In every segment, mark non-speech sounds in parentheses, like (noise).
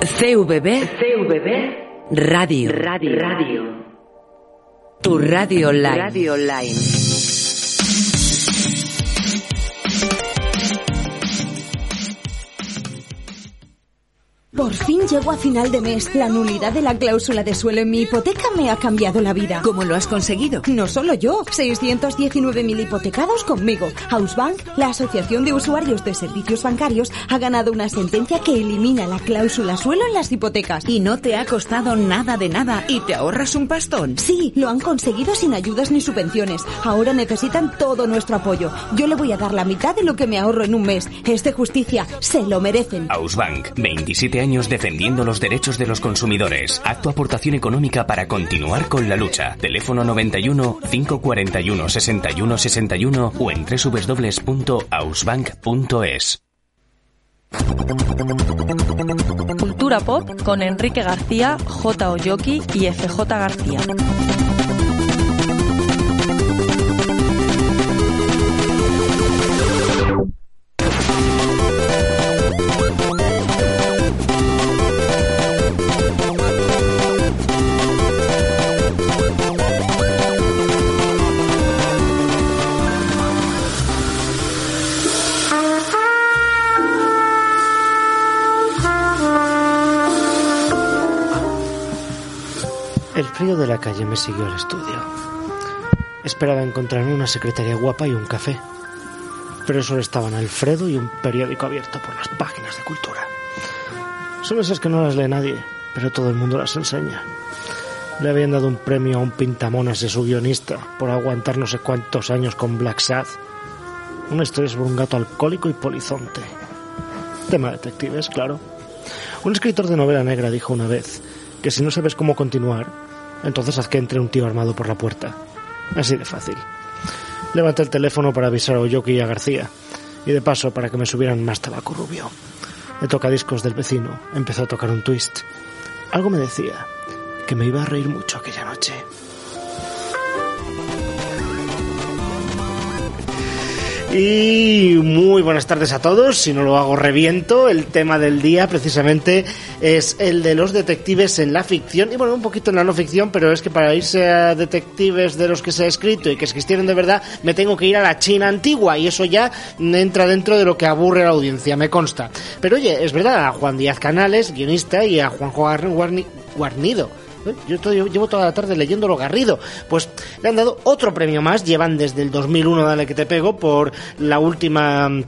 CVB. CVB. Radio. Radio. Radio. Tu radio online. Radio online. Por fin llego a final de mes. La nulidad de la cláusula de suelo en mi hipoteca me ha cambiado la vida. ¿Cómo lo has conseguido? No solo yo, 619.000 hipotecados conmigo. Housebank, la Asociación de Usuarios de Servicios Bancarios, ha ganado una sentencia que elimina la cláusula suelo en las hipotecas. Y no te ha costado nada de nada y te ahorras un pastón. Sí, lo han conseguido sin ayudas ni subvenciones. Ahora necesitan todo nuestro apoyo. Yo le voy a dar la mitad de lo que me ahorro en un mes. Es de justicia, se lo merecen. Ausbank, 27 años defendiendo los derechos de los consumidores. Haz aportación económica para continuar con la lucha. Teléfono 91 541 61 61 o en www.ausbank.es. Cultura Pop con Enrique García, J. Oyoki y FJ García. De la calle me siguió al estudio. Esperaba encontrarme una secretaria guapa y un café. Pero solo estaban Alfredo y un periódico abierto por las páginas de cultura. Son esas que no las lee nadie, pero todo el mundo las enseña. Le habían dado un premio a un pintamonas de su guionista por aguantar no sé cuántos años con Black Sad. Una historia sobre un gato alcohólico y polizonte. Tema detectives, claro. Un escritor de novela negra dijo una vez que si no sabes cómo continuar, entonces haz que entre un tío armado por la puerta. Así de fácil. Levanté el teléfono para avisar a Oyoki y a García, y de paso para que me subieran más tabaco rubio. El tocadiscos del vecino empezó a tocar un twist. Algo me decía que me iba a reír mucho aquella noche. Y muy buenas tardes a todos. Si no lo hago, reviento. El tema del día, precisamente, es el de los detectives en la ficción. Y bueno, un poquito en la no ficción, pero es que para irse a detectives de los que se ha escrito y que existieron de verdad, me tengo que ir a la China antigua. Y eso ya entra dentro de lo que aburre a la audiencia, me consta. Pero oye, es verdad, a Juan Díaz Canales, guionista, y a Juanjo Guarni- Guarnido. ¿Eh? Yo estoy- llevo toda la tarde leyéndolo Garrido. Pues le han dado otro premio más. Llevan desde el 2001, dale que te pego, por la última mm,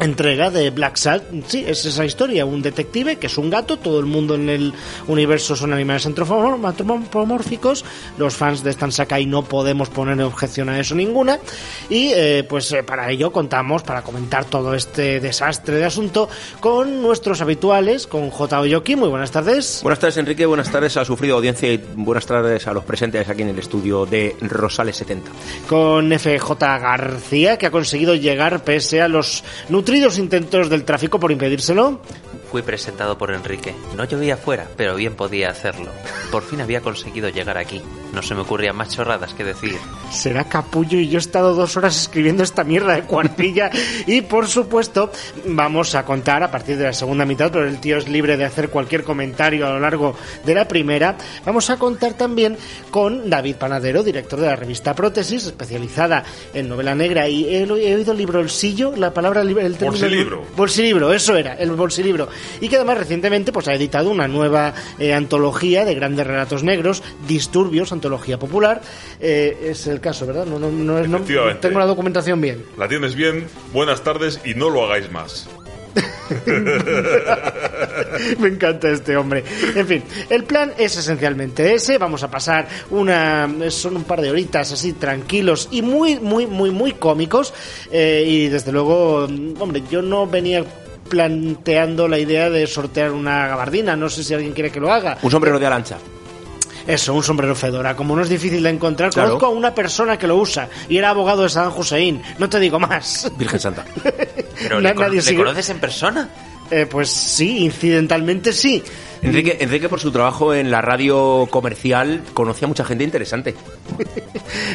entrega de Black Salt. Sí, es esa historia. Un detective que es un gato. Todo el mundo en el universo son animales antropomórficos. Los fans de Stan Sakai no podemos poner objeción a eso ninguna. Y eh, pues eh, para ello contamos, para comentar todo este desastre de asunto, con nuestros habituales, con J. Oyoki. Muy buenas tardes. Buenas tardes, Enrique. Buenas tardes a sufrido audiencia y buenas tardes a los presentes aquí en el estudio de Rosales 70. con FJ García, que ha conseguido llegar pese a los nutridos intentos del tráfico por impedírselo. Fui presentado por Enrique. No llovía afuera, pero bien podía hacerlo. Por fin había conseguido llegar aquí. No se me ocurrían más chorradas que decir. Será capullo y yo he estado dos horas escribiendo esta mierda de cuartilla. y por supuesto, vamos a contar a partir de la segunda mitad, pero el tío es libre de hacer cualquier comentario a lo largo de la primera. Vamos a contar también con David Panadero, director de la revista Prótesis, especializada en novela negra. Y he, he oído el libro Bolsillo, la palabra el término- Bolsilibro. Bolsilibro, eso era, el bolsilibro. Y que además recientemente pues, ha editado una nueva eh, antología de grandes relatos negros, Disturbios, antología popular. Eh, es el caso, ¿verdad? No, no, no, es- no- tengo la documentación bien. La tienes bien, buenas tardes y no lo hagáis más. (laughs) Me encanta este hombre. En fin, el plan es esencialmente ese. Vamos a pasar una. Son un par de horitas así tranquilos y muy, muy, muy, muy cómicos. Eh, y desde luego, hombre, yo no venía planteando la idea de sortear una gabardina. No sé si alguien quiere que lo haga. Un sombrero de alancha. Eso, un sombrero fedora. Como no es difícil de encontrar, Claro. conozco a una persona que lo usa y era abogado de Saddam Hussein. No te digo más. Virgen Santa. (laughs) Pero ¿le, cono- nadie ¿le conoces en persona? Eh, pues sí, incidentalmente sí. Enrique, Enrique, por su trabajo en la radio comercial, conocía a mucha gente interesante. (laughs)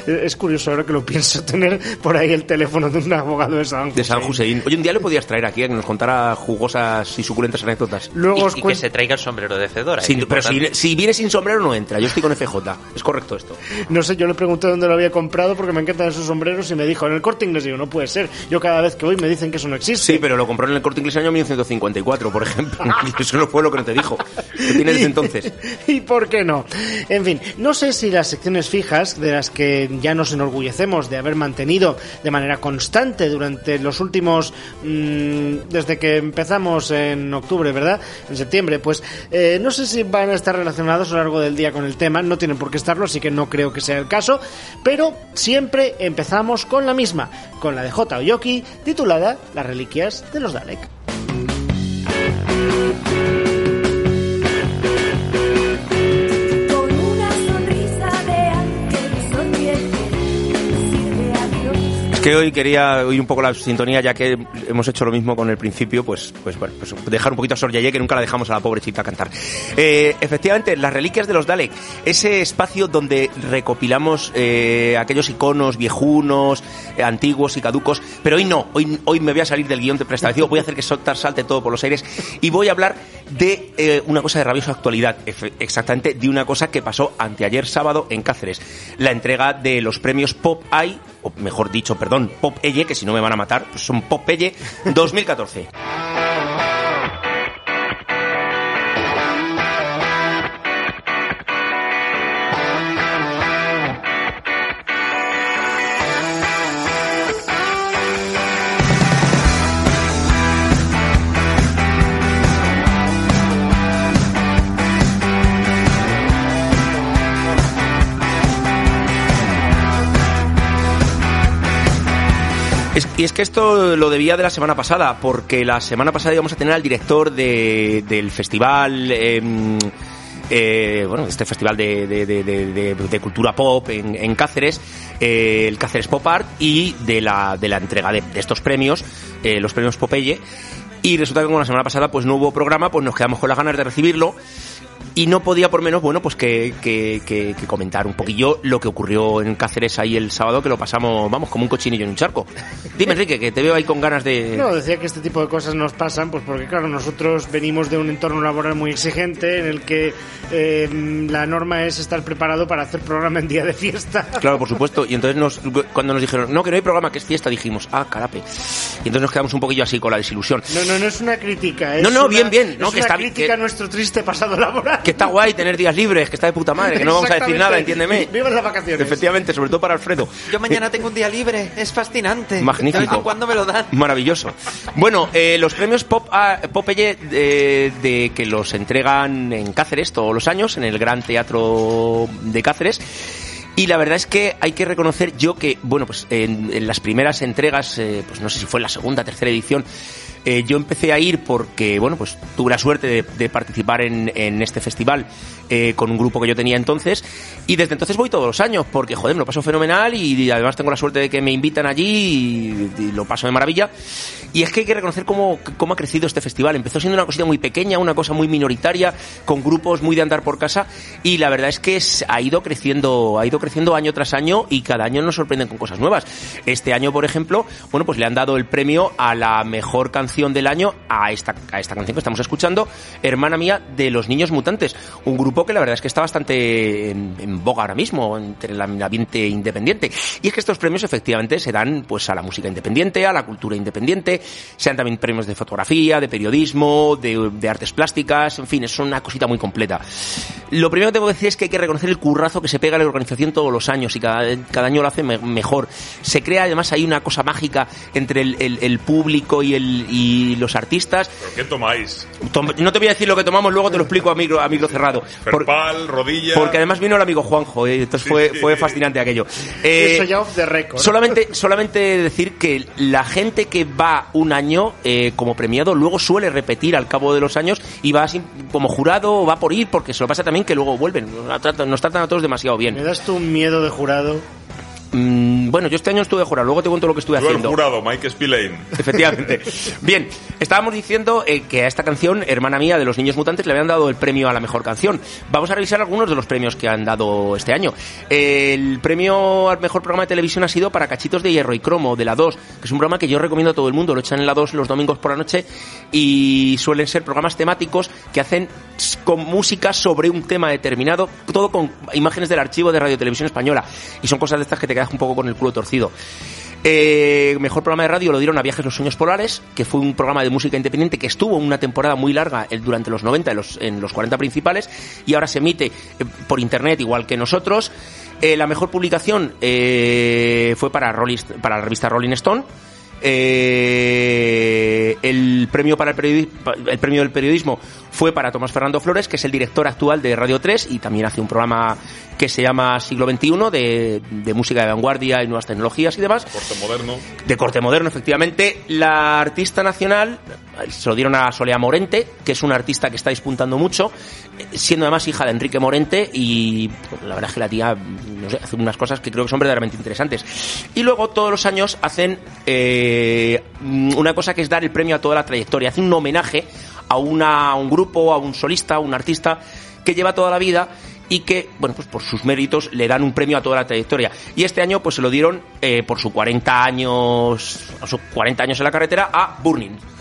Es curioso ahora que lo pienso tener por ahí el teléfono de un abogado de San De San Hussein. Oye, un día le podías traer aquí a que nos contara jugosas y suculentas anécdotas. Luego Y, os y que se traiga el sombrero de Cedora. Sin- es pero si, viene sin sombrero no entra. Yo estoy con FJ. Es correcto esto. No sé, yo le pregunté dónde lo había comprado porque me encantan esos sombreros y me dijo en el corte inglés. Digo, no puede ser. Yo cada vez que voy me dicen que eso no existe. Sí, pero lo compró en el corte inglés en el año 1954, por ejemplo. (laughs) Y eso no fue lo que no te dijo. ¿Qué tiene desde (laughs) entonces? (laughs) ¿Y por qué no? En fin, no sé si las secciones fijas, de las que ya nos enorgullecemos de haber mantenido de manera constante durante los últimos. mm, desde que empezamos en octubre, ¿verdad? En septiembre, pues eh, no sé si van a estar relacionados a lo largo del día con el tema, no tienen por qué estarlo, así que no creo que sea el caso, pero siempre empezamos con la misma, con la de J. Oyoki, titulada Las reliquias de los Dalek. Que hoy quería oír un poco la sintonía, ya que hemos hecho lo mismo con el principio, pues, pues, bueno, pues dejar un poquito a Sor Yeye, que nunca la dejamos a la pobrecita cantar. Eh, efectivamente, las reliquias de los Dalek, ese espacio donde recopilamos eh, aquellos iconos viejunos, eh, antiguos y caducos, pero hoy no, hoy, hoy me voy a salir del guion de preestablecido, voy a hacer que Sotar salte todo por los aires y voy a hablar de eh, una cosa de rabiosa actualidad, exactamente de una cosa que pasó anteayer sábado en Cáceres, la entrega de los premios Pop Eye, o mejor dicho, perdón, Pop Elle, que si no me van a matar, pues son Pop Elle 2014. Es- que esto lo debía de la semana pasada, porque la semana pasada íbamos a tener al director de- del festival, em, eh, bueno, este festival de, cultura pop en, en Cáceres, eh, el Cáceres Pop Art, y de la, de la entrega de, de estos premios, eh, los premios Popeye. Y resulta que como la semana pasada pues no hubo programa, pues nos quedamos con las ganas de recibirlo. Y no podía por menos, bueno, pues que, que- que- que comentar un poquillo lo que ocurrió en Cáceres ahí el sábado, que lo pasamos, vamos, como un cochinillo en un charco. Dime, Enrique, que te veo ahí con ganas de... No, decía que este tipo de cosas nos pasan, pues porque claro, nosotros venimos de un entorno laboral muy exigente en el que eh, la norma es estar preparado para hacer programa en día de fiesta. Claro, por supuesto. Y entonces nos, cuando nos dijeron, no, que no hay programa, que es fiesta, dijimos, ah, carape. Y entonces nos quedamos un poquillo así con la desilusión. No, no, no es una crítica. Es No, no, una- bien, bien, no, es que una está crítica a nuestro triste pasado laboral. Que está guay tener días libres, que está de puta madre, que no vamos a decir nada, entiéndeme. Viva las vacaciones. Efectivamente, sobre todo para Alfredo. Yo mañana tengo un día libre, es fascinante. Magnífico. Cuando me lo dan. Maravilloso. Bueno, eh, los premios Pop a, Popeye de, de que los entregan en Cáceres todos los años, en el Gran Teatro de Cáceres. Y la verdad es que hay que reconocer yo que, bueno, pues en, en las primeras entregas, eh, pues no sé si fue en la segunda, tercera edición, eh, yo empecé a ir porque, bueno, pues tuve la suerte de, de participar en, en este festival eh, con un grupo que yo tenía entonces y desde entonces voy todos los años porque, joder, me lo paso fenomenal y además tengo la suerte de que me invitan allí y, y lo paso de maravilla. Y es que hay que reconocer cómo, cómo ha crecido este festival. Empezó siendo una cosita muy pequeña, una cosa muy minoritaria, con grupos muy de andar por casa y la verdad es que es- ha ido creciendo, ha ido creciendo año tras año y cada año nos sorprenden con cosas nuevas. Este año, por ejemplo, bueno, pues le han dado el premio a la mejor canción del año a esta, a esta canción que estamos escuchando, Hermana Mía de los Niños Mutantes, un grupo que la verdad es que está bastante en, en boga ahora mismo entre el ambiente independiente. Y es que estos premios efectivamente se dan pues a la música independiente, a la cultura independiente, se dan también premios de fotografía, de periodismo, de, de artes plásticas, en fin, es una cosita muy completa. Lo primero que tengo que decir es que hay que reconocer el currazo que se pega a la organización todos los años y cada, cada año lo hace me- mejor. Se crea además hay una cosa mágica entre el, el- el público y, el, y los artistas. ¿Pero qué tomáis? Tom- No te voy a decir lo que tomamos, luego te lo explico a micro, a micro cerrado. Por- Ferpal, rodilla... porque además vino el amigo Juanjo, eh, entonces fue, fue fascinante aquello. Eh, Eso ya off the record. Solamente, solamente decir que la gente que va un año eh, como premiado luego suele repetir al cabo de los años y va así como jurado o va por ir porque se lo pasa también que luego vuelven. Nos tratan, nos tratan a todos demasiado Me bien. das tú un miedo de jurado. Mm, bueno, yo este año estuve de jurado, luego te cuento lo que estuve Yo el haciendo. jurado, Mike Spillane. (laughs) Efectivamente. Bien, estábamos diciendo eh, que a esta canción, hermana mía de los niños mutantes, le habían dado el premio a la mejor canción. Vamos a revisar algunos de los premios que han dado este año. El premio al mejor programa de televisión ha sido para Cachitos de Hierro y Cromo, de la 2, que es un programa que yo recomiendo a todo el mundo. Lo echan en la 2 los domingos por la noche y suelen ser programas temáticos que hacen con música sobre un tema determinado, todo con imágenes del archivo de Radio Televisión Española. Y son cosas de estas que te quedas un poco con el culo torcido. Eh, mejor programa de radio lo dieron a Viajes los Sueños Polares, que fue un programa de música independiente que estuvo una temporada muy larga eh, durante los 90 en los, en los 40 principales y ahora se emite eh, por internet igual que nosotros. Eh, la mejor publicación eh, fue para, Rolling- para la revista Rolling Stone. Eh, el premio para el, premio del periodismo fue para Tomás Fernando Flores, que es el director actual de Radio 3 y también hace un programa que se llama Siglo XXI de, de música de vanguardia y nuevas tecnologías y demás. Corte moderno. De corte moderno, efectivamente. La artista nacional se lo dieron a Solea Morente, que es una artista que está despuntando mucho, siendo además hija de Enrique Morente y la verdad es que la tía, hace unas cosas que creo que son verdaderamente interesantes. Y luego todos los años hacen eh, una cosa que es dar el premio a toda la trayectoria, hacen un homenaje a, una, un grupo, a un solista, a un artista que lleva toda la vida y que, bueno, pues por sus méritos le dan un premio a toda la trayectoria. Y este año, pues se lo dieron eh, por sus 40 años, sus 40 años en la carretera a Burning.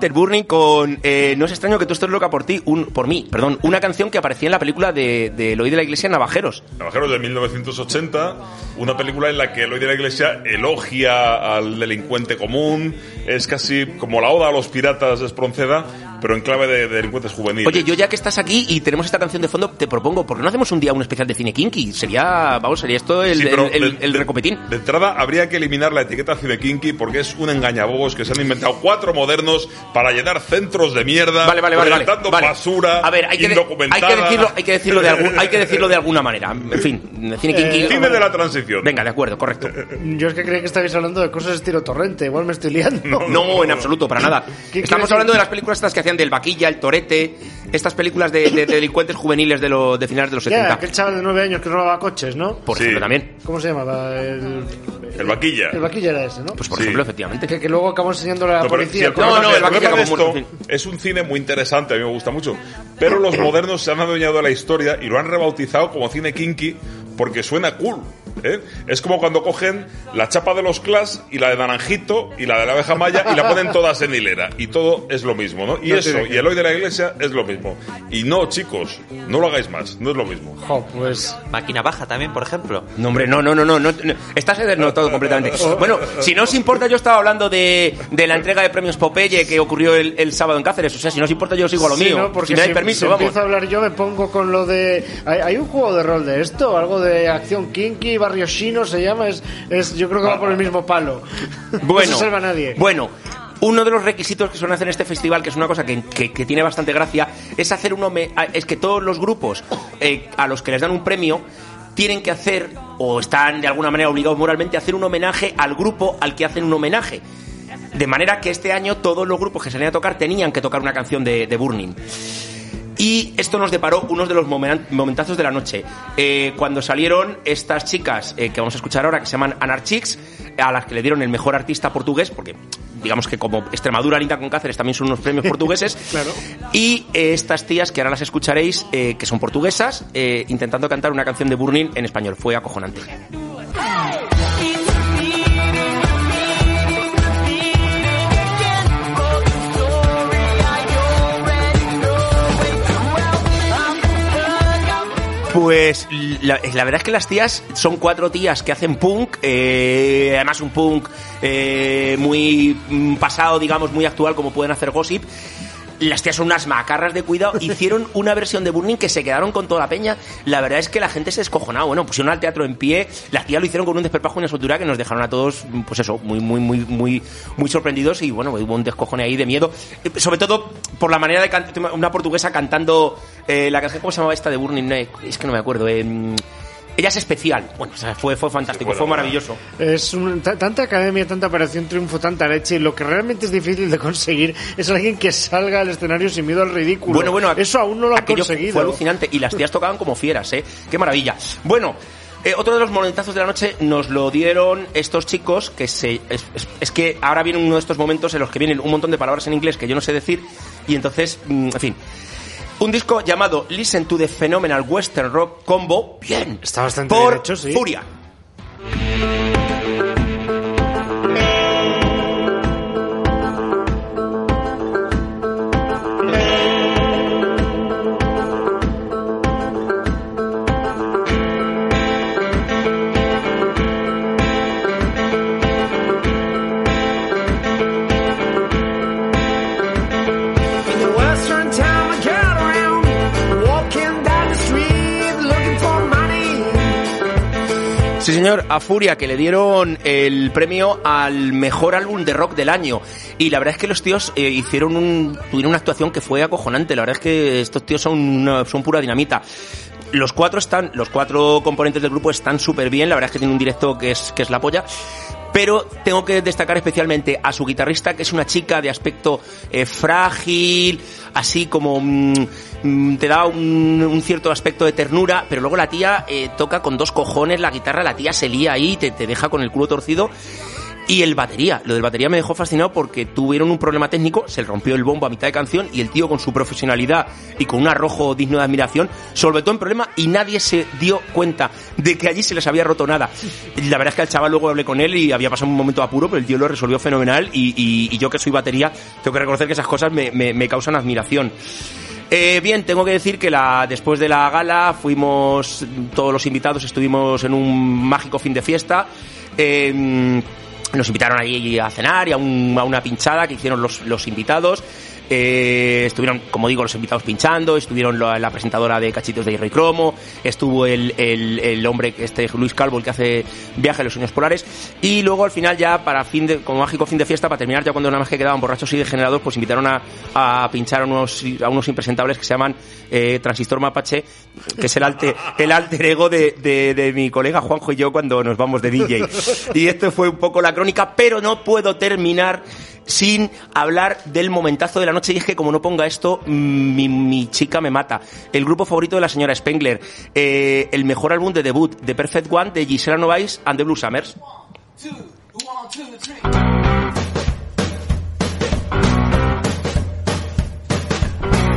El Burning con eh, No es extraño que tú estés loca por ti, un, por mí, perdón, una canción que aparecía en la película de, de Eloy de la Iglesia Navajeros. Navajeros de 1980, una película en la que Eloy de la Iglesia elogia al delincuente común, es casi como la oda a los piratas de Espronceda, pero en clave de, de delincuentes juveniles. Oye, yo ya que estás aquí y tenemos esta canción de fondo, te propongo, ¿por qué no hacemos un día un especial de cine kinky? Sería, vamos, sería esto el, Sí, el, el- el de- recopetín. De entrada habría que eliminar la etiqueta cine kinky porque es un engañabobos que se han inventado cuatro modernos para llenar centros de mierda, Vale, vale, vale, vale, basura, A ver, hay que, de- hay que decirlo, hay que decirlo de algún- hay que decirlo de alguna manera. (laughs) En fin, cine kinky. Cine de la transición. Venga, de acuerdo, correcto. Yo es que creía que estabais hablando de cosas estilo torrente, igual me estoy liando. No, en absoluto, para nada. ¿Qué Estamos hablando de las películas estas que hacían del vaquilla, el torete, estas películas de, de- de (laughs) delincuentes juveniles de, lo, de finales de los Ya, 70. aquel chaval de nueve años que robaba coches, ¿no? Por Sí. ejemplo, también. ¿Cómo se llamaba? El, El vaquilla. el vaquilla era ese, ¿no? Pues por Sí. ejemplo, efectivamente. Que, que luego acabó enseñándole a la No, pero si policía. No, no, el vaquilla como- esto es un cine muy interesante, a mí me gusta mucho. Pero los (clears throat) modernos se han adueñado de la historia y lo han rebautizado como cine kinky porque suena cool. ¿Eh? Es como cuando cogen la chapa de los Clash y la de Naranjito y la de la abeja maya y la ponen todas en hilera. Y todo es lo mismo, ¿no? Y No eso, que- y el hoy de la iglesia es lo mismo. Y no, chicos, no lo hagáis más, no es lo mismo. Jo, pues... Máquina baja también, por ejemplo. No, hombre, no, no, no, no, no, no. Estás desnotado completamente. (laughs) Bueno, si no os importa, yo estaba hablando de, de la entrega de premios Popeye que ocurrió el, el sábado en Cáceres. O sea, si no os importa, yo sigo a lo Sí, mío. ¿no? Porque si me si, dais permiso, si vamos. empiezo a hablar yo me pongo con lo de... ¿Hay, hay un juego de rol de esto? ¿Algo de acción kinky, barrio chino se llama? Es, es, yo creo que va por el mismo palo. Bueno, (laughs) no se salva nadie. bueno, uno de los requisitos que suelen hacer en este festival, que es una cosa que, que- que tiene bastante gracia, es hacer un home- a- es que todos los grupos eh, a los que les dan un premio tienen que hacer o están de alguna manera obligados moralmente a hacer un homenaje al grupo al que hacen un homenaje. De manera que este año todos los grupos que salían a tocar tenían que tocar una canción de, de Burning. Y esto nos deparó unos de los momen- momentazos de la noche. Eh, cuando salieron estas chicas eh, que vamos a escuchar ahora, que se llaman Anarchix, a las que le dieron el mejor artista portugués, porque digamos que como Extremadura linda con Cáceres también son unos premios portugueses. (laughs) Claro. Y eh, estas tías, que ahora las escucharéis, eh, que son portuguesas, eh, intentando cantar una canción de Burning en español. Fue acojonante. Pues la, verdad es que las tías son cuatro tías que hacen punk, eh, además un punk eh, muy mm, pasado, digamos, muy actual, como pueden hacer Gossip. Las tías son unas macarras de cuidado. (laughs) Hicieron una versión de Burning que se quedaron con toda la peña. La verdad es que la gente se descojonaba. Bueno, pusieron al teatro en pie. Las tías lo hicieron con un desperpajo y una soltura que nos dejaron a todos, pues eso, muy, muy, muy, muy, muy sorprendidos. Y bueno, hubo un descojone ahí de miedo. Eh, Sobre todo por la manera de cantar. Una portuguesa cantando eh, la canción, ¿cómo se llamaba esta de Burning? Es que no me acuerdo. eh, ella es especial. Bueno, o sea, fue, fue fantástico, fue maravilloso. Es un- ta- tanta academia, tanta operación triunfo, tanta leche. Y lo que realmente es difícil de conseguir es alguien que salga al escenario sin miedo al ridículo. Bueno, bueno, eso aún no lo han conseguido. Fue alucinante y las tías tocaban como fieras, ¿eh? Qué maravilla. Bueno. eh, otro de los momentazos de la noche nos lo dieron estos chicos que se es, es- es que ahora viene uno de estos momentos en los que vienen un montón de palabras en inglés que yo no sé decir y entonces mm, en fin un disco llamado Listen to the Phenomenal Western Rock Combo. Bien. Está bastante por bien hecho, sí. Furia Señor, a Furia, que le dieron el premio al mejor álbum de rock del año. Y la verdad es que los tíos eh, hicieron un, tuvieron una actuación que fue acojonante. La verdad es que estos tíos son, son pura dinamita. Los cuatro están, los cuatro componentes del grupo están súper bien. La verdad es que tiene un directo que es, que es la polla. Pero tengo que destacar especialmente a su guitarrista, que es una chica de aspecto eh, frágil, así como mm, mm, te da un, un cierto aspecto de ternura, pero luego la tía eh, toca con dos cojones la guitarra, la tía se lía ahí, te, te deja con el culo torcido. Y el batería, lo del batería me dejó fascinado porque tuvieron un problema técnico, se rompió el bombo a mitad de canción y el tío con su profesionalidad y con un arrojo digno de admiración solventó el problema y nadie se dio cuenta de que allí se les había roto nada. La verdad es que al chaval luego hablé con él y había pasado un momento apuro, pero el tío lo resolvió fenomenal y, yo que soy batería tengo que reconocer que esas cosas me, causan admiración. Eh, bien, tengo que decir que la, después de la gala fuimos, todos los invitados estuvimos en un mágico fin de fiesta. Nos invitaron ahí a cenar y a, un- a una pinchada que hicieron los, los invitados. Eh, estuvieron, como digo, los invitados pinchando, estuvieron la, presentadora de Cachitos de Rey Cromo, estuvo el, el, el hombre, este Luis Calvo, el que hace Viaje a los Sueños Polares, y luego al final ya, para fin de, como mágico fin de fiesta, para terminar ya cuando nada más que quedaban borrachos y degenerados, pues invitaron a, a pinchar a unos, a unos impresentables que se llaman eh, Transistor Mapache, que es el, alte, el alter ego de, de, de mi colega Juanjo y yo cuando nos vamos de DJ. Y esto fue un poco la crónica, pero no puedo terminar sin hablar del momentazo de la noche. Es que como no ponga esto, mi, mi chica me mata. El grupo favorito de la señora Spengler. Eh, el mejor álbum de debut, The Perfect One, de Gisela Novaes and the Blue Summers.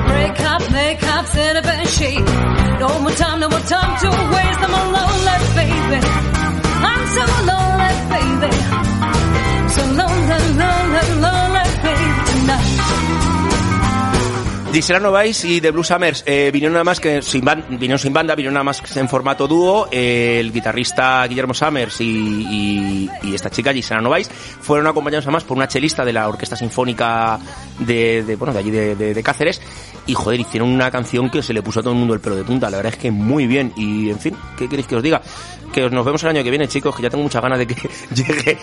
Break up, make up, sit up and shake. No more time, no more time to waste. I'm baby. I'm so lonely, baby. Gisela Novaes y The Blue Summers eh, vinieron nada más que sin, ban- vinieron sin banda, vinieron nada más que en formato dúo. Eh, el guitarrista Guillermo Summers y, y- y esta chica Gisela Novaes fueron acompañados además por una chelista de la Orquesta Sinfónica de, de, bueno, de allí de, de- Cáceres. Y joder, hicieron una canción que se le puso a todo el mundo el pelo de punta. La verdad es que muy bien. Y en fin, ¿qué queréis que os diga? Que os- nos vemos el año que viene, chicos, que ya tengo muchas ganas de que (laughs) llegue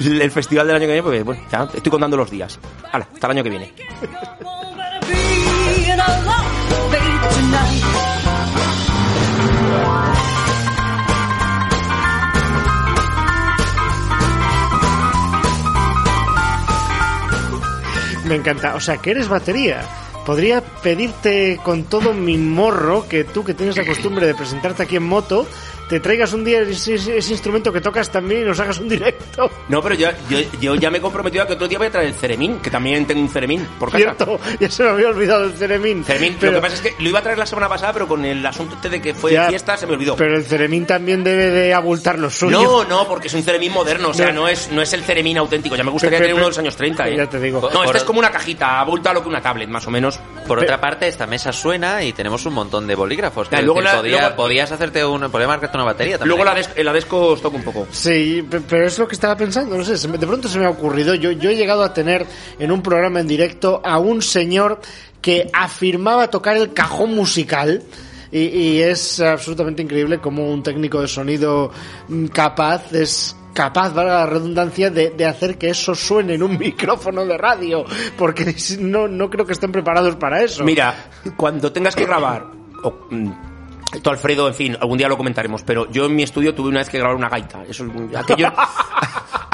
el festival del año que viene, porque bueno, ya estoy contando los días. Hala, hasta el año que viene. (laughs) Me encanta. O sea, que eres batería. Podría pedirte con todo mi morro que tú, que tienes la costumbre de presentarte aquí en moto, te traigas un día ese, instrumento que tocas también y nos hagas un directo. No, pero yo, yo, yo ya me he comprometido a que otro día voy a traer el Ceremín, que también tengo un Ceremín por casa. Cierto, ya se me había olvidado el Ceremín. Ceremín, Pero- lo que pasa es que lo iba a traer la semana pasada, pero con el asunto este de que fue Ya, fiesta se me olvidó. Pero el Ceremín también debe de abultar lo suyo. No, no, porque es un Ceremín moderno, o sea, No. no es, no es el Ceremín auténtico. Ya me gustaría Pe- pe- tener uno de los años 30, ¿eh? ya te digo. No, este es como una cajita, abulta lo que una tablet, más o menos. por otra parte, esta mesa suena y tenemos un montón de bolígrafos. Ya, Quiero luego decir, la- podía- luego- podías hacerte un, podía marcarte una batería también. Luego la, des- la Desco os toca un poco. Sí, pe- pero es lo que estaba pensando, no sé, de pronto se me ha ocurrido. Yo, yo he llegado a tener en un programa en directo a un señor que afirmaba tocar el cajón musical. Y, y es absolutamente increíble como un técnico de sonido mm, capaz es capaz, valga la redundancia, de, de hacer que eso suene en un (laughs) micrófono de radio, porque (laughs) no, no creo que estén preparados para eso. Mira, cuando tengas que grabar, o, mm, esto Alfredo, en fin, algún día lo comentaremos, pero yo en mi estudio tuve una vez que grabar una gaita. Eso, aquello, (laughs)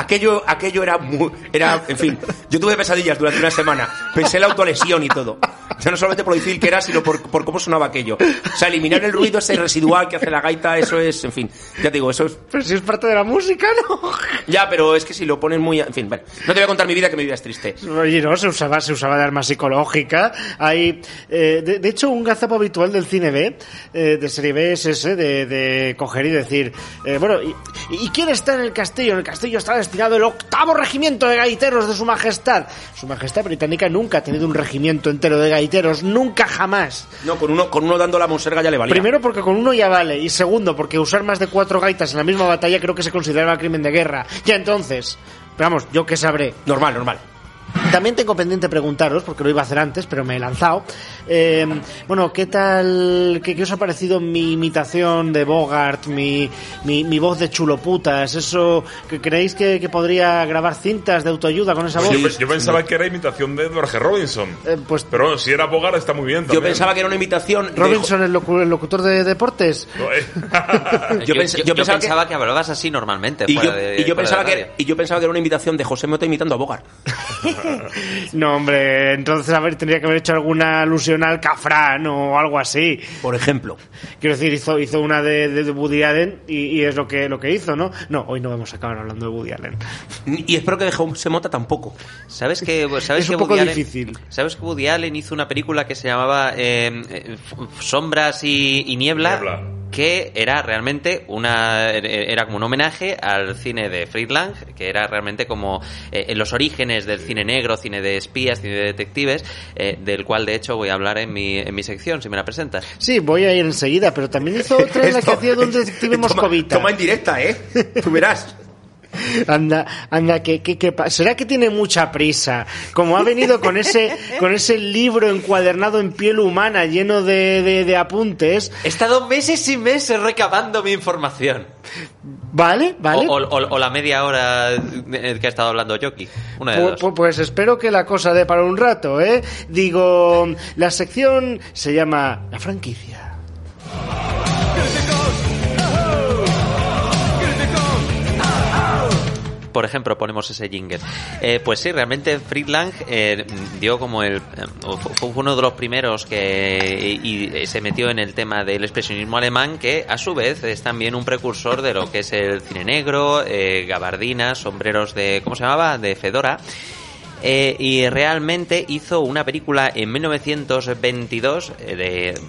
aquello, aquello era muy, era, en fin, yo tuve pesadillas durante una semana. Pensé en la autolesión y todo. O sea, no solamente por lo difícil que era, sino por, por cómo sonaba aquello. O sea, eliminar el ruido ese residual que hace la gaita, eso es, en fin, ya te digo, eso es... Pero si es parte de la música, ¿no? Ya, pero es que si lo ponen muy... En fin, bueno, no te voy a contar mi vida, que mi vida es triste. Oye, no, se usaba, se usaba de arma psicológica. Hay, eh, de, de hecho, un gazapo habitual del cine B, eh, de serie B, es ese, de, de coger y decir, eh, bueno, y, ¿y quién está en el castillo? En el castillo está el octavo regimiento de gaiteros de su majestad. Su majestad británica nunca ha tenido un regimiento entero de gaiteros, nunca jamás. No, con uno, con uno dando la monserga ya le valía. Primero porque con uno ya vale, y segundo porque usar más de cuatro gaitas en la misma batalla creo que se consideraba crimen de guerra. Ya entonces, vamos, yo qué sabré. Normal, normal. También tengo pendiente preguntaros, porque lo iba a hacer antes, pero me he lanzado. Eh, bueno, ¿qué tal, qué, qué os ha parecido mi imitación de Bogart, mi, mi, mi voz de chuloputas? ¿Eso, que creéis que, que podría grabar cintas de autoayuda con esa voz? Pues yo, pe- yo pensaba que era imitación de Edward G. Robinson. Eh, pues Pero bueno, si era Bogart está muy bien Yo pensaba que era una imitación... de- Robinson, el, locu- el locutor de deportes. No, eh. (laughs) Yo, Yo, pens- yo- yo yo pensaba, pensaba que... que... hablabas así normalmente. Y fuera yo, de- y yo fuera pensaba de que, y yo pensaba que era una imitación de José Mota imitando a Bogart. (laughs) No, hombre, entonces a ver, tendría que haber hecho alguna alusión al Cafrán o algo así. Por ejemplo. Quiero decir, hizo, hizo una de, de Woody Allen y, y es lo que, lo que hizo, ¿no? No, hoy no vamos a acabar hablando de Woody Allen. Y espero que de José Mota tampoco. ¿Sabes que, (laughs) sabes Es un que poco Woody Allen- difícil. ¿Sabes que Woody Allen hizo una película que se llamaba eh, eh, Sombras y, y niebla, Niebla. Que era realmente una. Era como un homenaje al cine de Friedland, que era realmente como eh, en los orígenes del cine negro, cine de espías, cine de detectives, eh, del cual de hecho voy a hablar en mi, en mi sección, si me la presentas. Sí, voy a ir enseguida, pero también hizo (laughs) otra en la que hacía de un detective (laughs) Toma- moscovita. Toma en directa, ¿eh? Tú verás. Anda, anda, que, que, será que tiene mucha prisa. Como ha venido con ese, con ese libro encuadernado en piel humana lleno de, de, de apuntes. He estado meses y meses recabando mi información. Vale, vale. O, o- o la media hora que ha estado hablando Jockey. Una de Pu- dos. pu- Pues espero que la cosa dé para un rato, ¿eh? Digo, la sección se llama La franquicia. Por ejemplo, ponemos ese jingle. Eh, pues sí, realmente Friedland eh, dio como el. eh, fu- fue uno de los primeros que y, se metió en el tema del expresionismo alemán, que a su vez es también un precursor de lo que es el cine negro, gabardinas, sombreros de. ¿Cómo se llamaba? De Fedora. Y realmente hizo una película en 1922 eh, de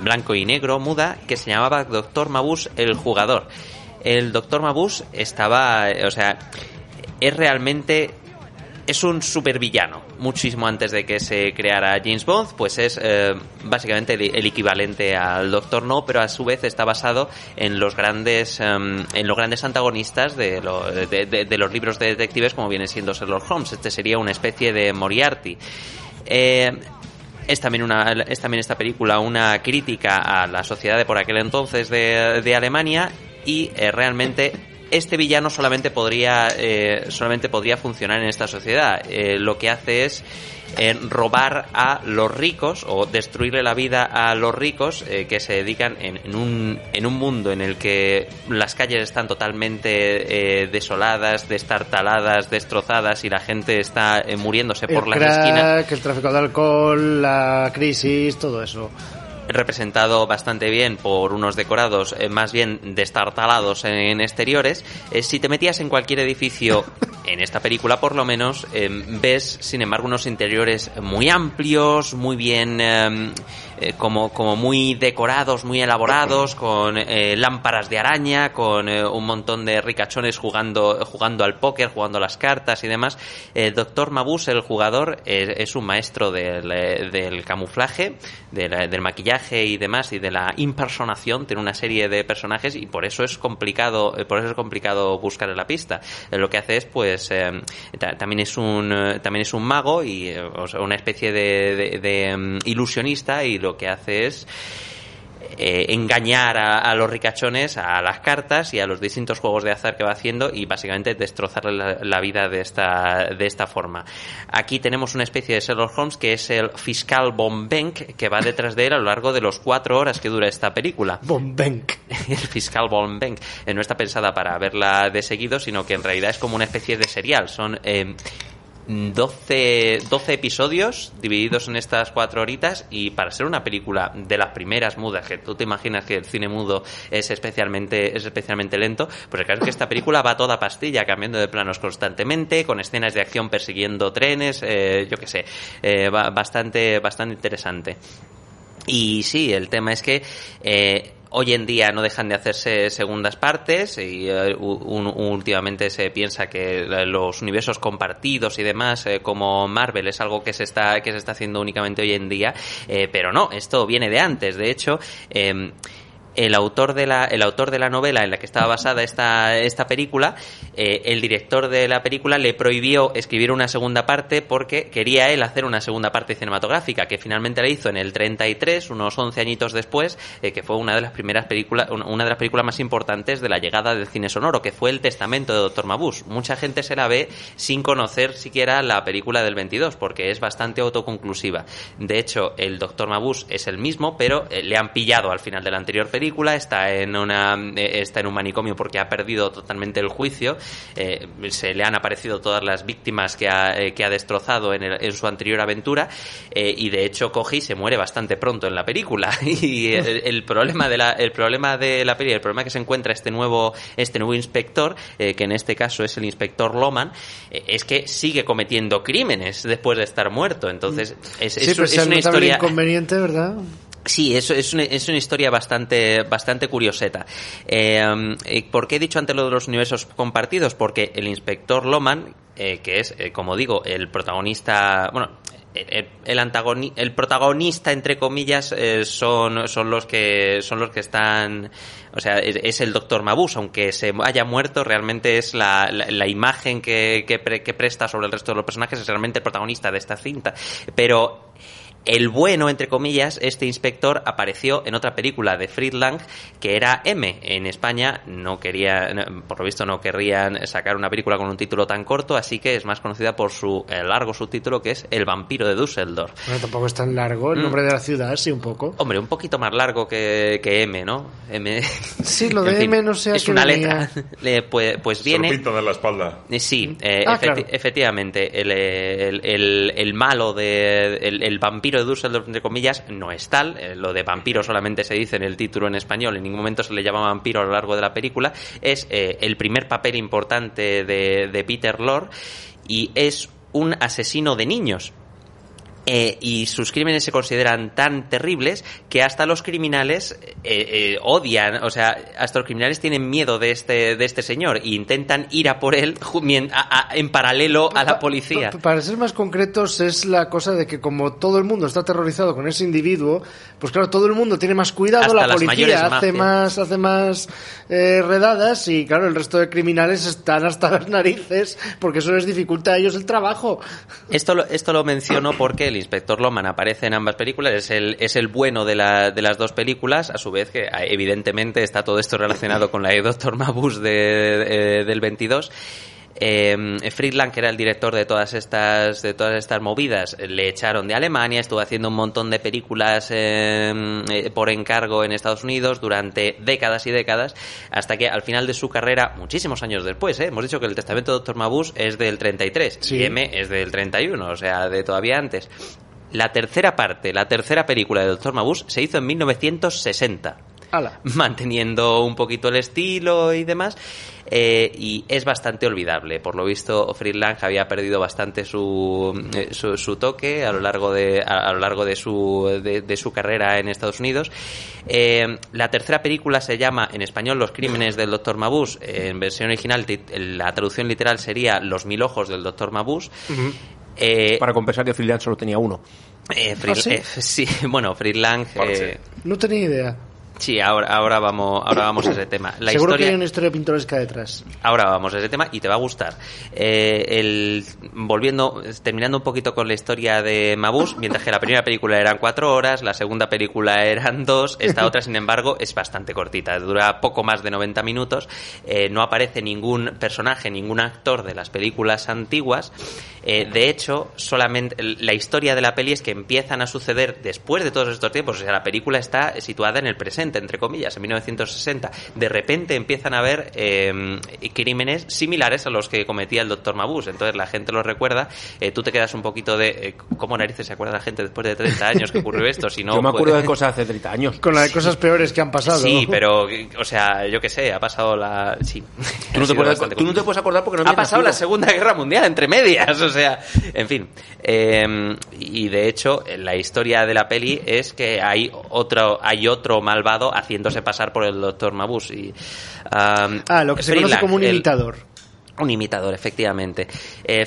blanco y negro, muda, que se llamaba Doctor Mabus el jugador. El Doctor Mabus estaba, eh, o sea, es realmente es un supervillano. Muchísimo antes de que se creara James Bond, pues es eh, básicamente el, equivalente al Doctor No, pero a su vez está basado en los grandes em, en los grandes antagonistas de, lo- de- de- de los libros de detectives, como viene siendo Sherlock Holmes. Este sería una especie de Moriarty. Eh, es también, una, es también esta película una crítica a la sociedad de por aquel entonces de Alemania y eh, realmente este villano solamente podría eh, solamente podría funcionar en esta sociedad. Eh, lo que hace es eh, robar a los ricos o destruirle la vida a los ricos eh, que se dedican en, en un, en un mundo en el que las calles están totalmente eh, desoladas, destartaladas, destrozadas y la gente está eh, muriéndose por el las crack, esquinas el tráfico de alcohol, la crisis, todo eso. Representado bastante bien por unos decorados eh, más bien destartalados en, exteriores. Eh, si te metías en cualquier edificio (laughs) en esta película por lo menos eh, ves, sin embargo, unos interiores muy amplios, muy bien, eh, como, como muy decorados, muy elaborados, con lámparas de araña, con un montón de ricachones jugando, jugando al póker, jugando a las cartas y demás. Doctor Mabus, el jugador, es, un maestro del, del camuflaje, del, del maquillaje y demás, y de la impersonación. Tiene una serie de personajes y por eso es complicado, eh, por eso es complicado buscar la pista. Eh, Lo que hace es, pues, eh, ta- también es un, eh, también es un mago y una especie de, mm, ilusionista y lo que hace es eh, engañar a, a los ricachones, a las cartas y a los distintos juegos de azar que va haciendo y básicamente destrozarle la, la vida de esta, de esta forma. Aquí tenemos una especie de Sherlock Holmes que es el fiscal Bombenk que va detrás de él a lo largo de los cuatro horas que dura esta película. Bombenk. (laughs) el fiscal Bombenk eh, no está pensada para verla de seguido, sino que en realidad es como una especie de serial. Son eh, 12, 12 episodios divididos en estas cuatro horitas y para ser una película de las primeras mudas, que tú te imaginas que el cine mudo es especialmente, es especialmente lento, pues el caso es que esta película va toda pastilla, cambiando de planos constantemente, con escenas de acción persiguiendo trenes, eh, yo qué sé, eh, ba- bastante, bastante interesante. Y sí, el tema es que eh, hoy en día no dejan de hacerse segundas partes y eh, últimamente se piensa que los universos compartidos y demás eh, como Marvel es algo que se está que se está haciendo únicamente hoy en día, eh, pero no, esto viene de antes. De hecho, eh, el autor de la el autor de la novela en la que estaba basada esta esta película eh, el director de la película le prohibió escribir una segunda parte porque quería él hacer una segunda parte cinematográfica que finalmente la hizo en el 33 unos 11 añitos después eh, que fue una de las primeras películas una de las películas más importantes de la llegada del cine sonoro que fue el testamento de Dr. Mabuse mucha gente se la ve sin conocer siquiera la película del 22 porque es bastante autoconclusiva de hecho el Dr. Mabuse es el mismo pero eh, le han pillado al final de la anterior película está en una eh, está en un manicomio porque ha perdido totalmente el juicio. Eh, se le han aparecido todas las víctimas que ha, eh, que ha destrozado en, el- en su anterior aventura eh, y de hecho coge y se muere bastante pronto en la película. (laughs) Y el, el problema de la el problema de la película el problema que se encuentra este nuevo este nuevo inspector que en este caso es el inspector Loman es que sigue cometiendo crímenes después de estar muerto. Entonces es, sí, es- pero es una historia inconveniente, ¿verdad? Sí, eso es una, es una historia bastante, bastante curioseta. Eh, ¿Por qué he dicho antes lo de los universos compartidos? Porque el inspector Loman, eh, que es, eh, como digo, el protagonista, bueno, el, antagoni- el protagonista entre comillas eh, son son los que son los que están o sea es, es el doctor Mabus aunque se haya muerto realmente es la, la, imagen que, que, que presta sobre el resto de los personajes es realmente el protagonista de esta cinta pero el bueno, entre comillas, este inspector apareció en otra película de Fritz Lang que era M. En España no quería, por lo visto no querrían sacar una película con un título tan corto, así que es más conocida por su eh, largo subtítulo que es El vampiro de Düsseldorf. Bueno, tampoco es tan largo el Mm. nombre de la ciudad, sí, un poco. Hombre, un poquito más largo que, que M, ¿no? M. Sí, lo (laughs) de fin, M no sé a Es qué una venía. letra. (laughs) Le- pues, pues viene. Se lo pintan en la espalda. Eh, Sí, eh, Ah, efecti- claro. efectivamente, el, el, el- el malo de el, el vampiro de Dusseldorf, entre comillas, no es tal. Eh, lo de vampiro solamente se dice en el título en español, en ningún momento se le llama vampiro a lo largo de la película. Es eh, el primer papel importante de, de Peter Lorre y es un asesino de niños. Eh, y sus crímenes se consideran tan terribles que hasta los criminales eh, eh, odian, o sea, hasta los criminales tienen miedo de este, de este señor e intentan ir a por él a- a- en paralelo a la policía. Pa- Para ser más concretos, es la cosa de que como todo el mundo está aterrorizado con ese individuo, pues claro, todo el mundo tiene más cuidado, Hasta la policía hace mafias. más, hace más eh, redadas y claro, el resto de criminales están hasta (laughs) las narices porque eso les dificulta a ellos el trabajo. Esto lo, esto lo menciono porque el inspector Loman aparece en ambas películas, es el, es el bueno de, la, de las dos películas, a su vez que ah, evidentemente está todo esto relacionado con la de Dr. Mabus de, de- del 22. Eh, Friedland, que era el director de todas estas de todas estas movidas, le echaron de Alemania, estuvo haciendo un montón de películas eh, eh, por encargo en Estados Unidos durante décadas y décadas, hasta que al final de su carrera, muchísimos años después, eh, hemos dicho que el testamento de Dr. Mabus es del 33 Sí. y M es del 31, o sea, de todavía antes. La tercera parte, la tercera película de Dr. Mabuse se hizo en 1960. Ala. manteniendo un poquito el estilo y demás. eh, y es bastante olvidable. Por lo visto, Fritz Lang había perdido bastante su, eh, su, su toque a lo largo de, a, a lo largo de su, de, de su carrera en Estados Unidos. Eh, la tercera película se llama en español Los crímenes del Dr. Mabuse. Eh, en versión original, la traducción literal sería Los mil ojos del Dr. Mabuse. Eh, Para compensar que Freelance solo tenía uno. eh, Fritz- ¿Ah, sí? eh, (laughs) sí, bueno, eh, No tenía idea. Sí, ahora, ahora vamos, ahora vamos a ese tema. La Seguro que historia, hay una historia pintoresca detrás. Ahora vamos a ese tema y te va a gustar. Eh, el, volviendo, terminando un poquito con la historia de Mabuse, mientras que la primera película eran cuatro horas, la segunda película eran dos, esta (laughs) otra, sin embargo, es bastante cortita, dura poco más de 90 minutos, eh, no aparece ningún personaje, ningún actor de las películas antiguas. Eh, de hecho, solamente la historia de la peli es que empiezan a suceder después de todos estos tiempos. O sea, la película está situada en el presente, entre comillas, en 1960. De repente empiezan a haber eh, crímenes similares a los que cometía el doctor Mabuse. Entonces la gente lo recuerda. Eh, tú te quedas un poquito de eh, cómo narices se acuerda la gente después de 30 años que ocurrió esto. Si no, Yo me acuerdo pues- de cosas hace 30 años. Con la de cosas peores que han pasado. Sí, pero, o sea, yo qué sé, ha pasado la. Sí. Tú no, te puedes, tú no te puedes acordar porque no ha pasado la nacido. Segunda Guerra Mundial entre medias, o sea, en fin. Eh, y de hecho, la historia de la peli es que hay otro, hay otro malvado haciéndose pasar por el Doctor Mabuse. Y, um, Ah, lo que se conoce como un imitador. Un imitador, efectivamente. Eh,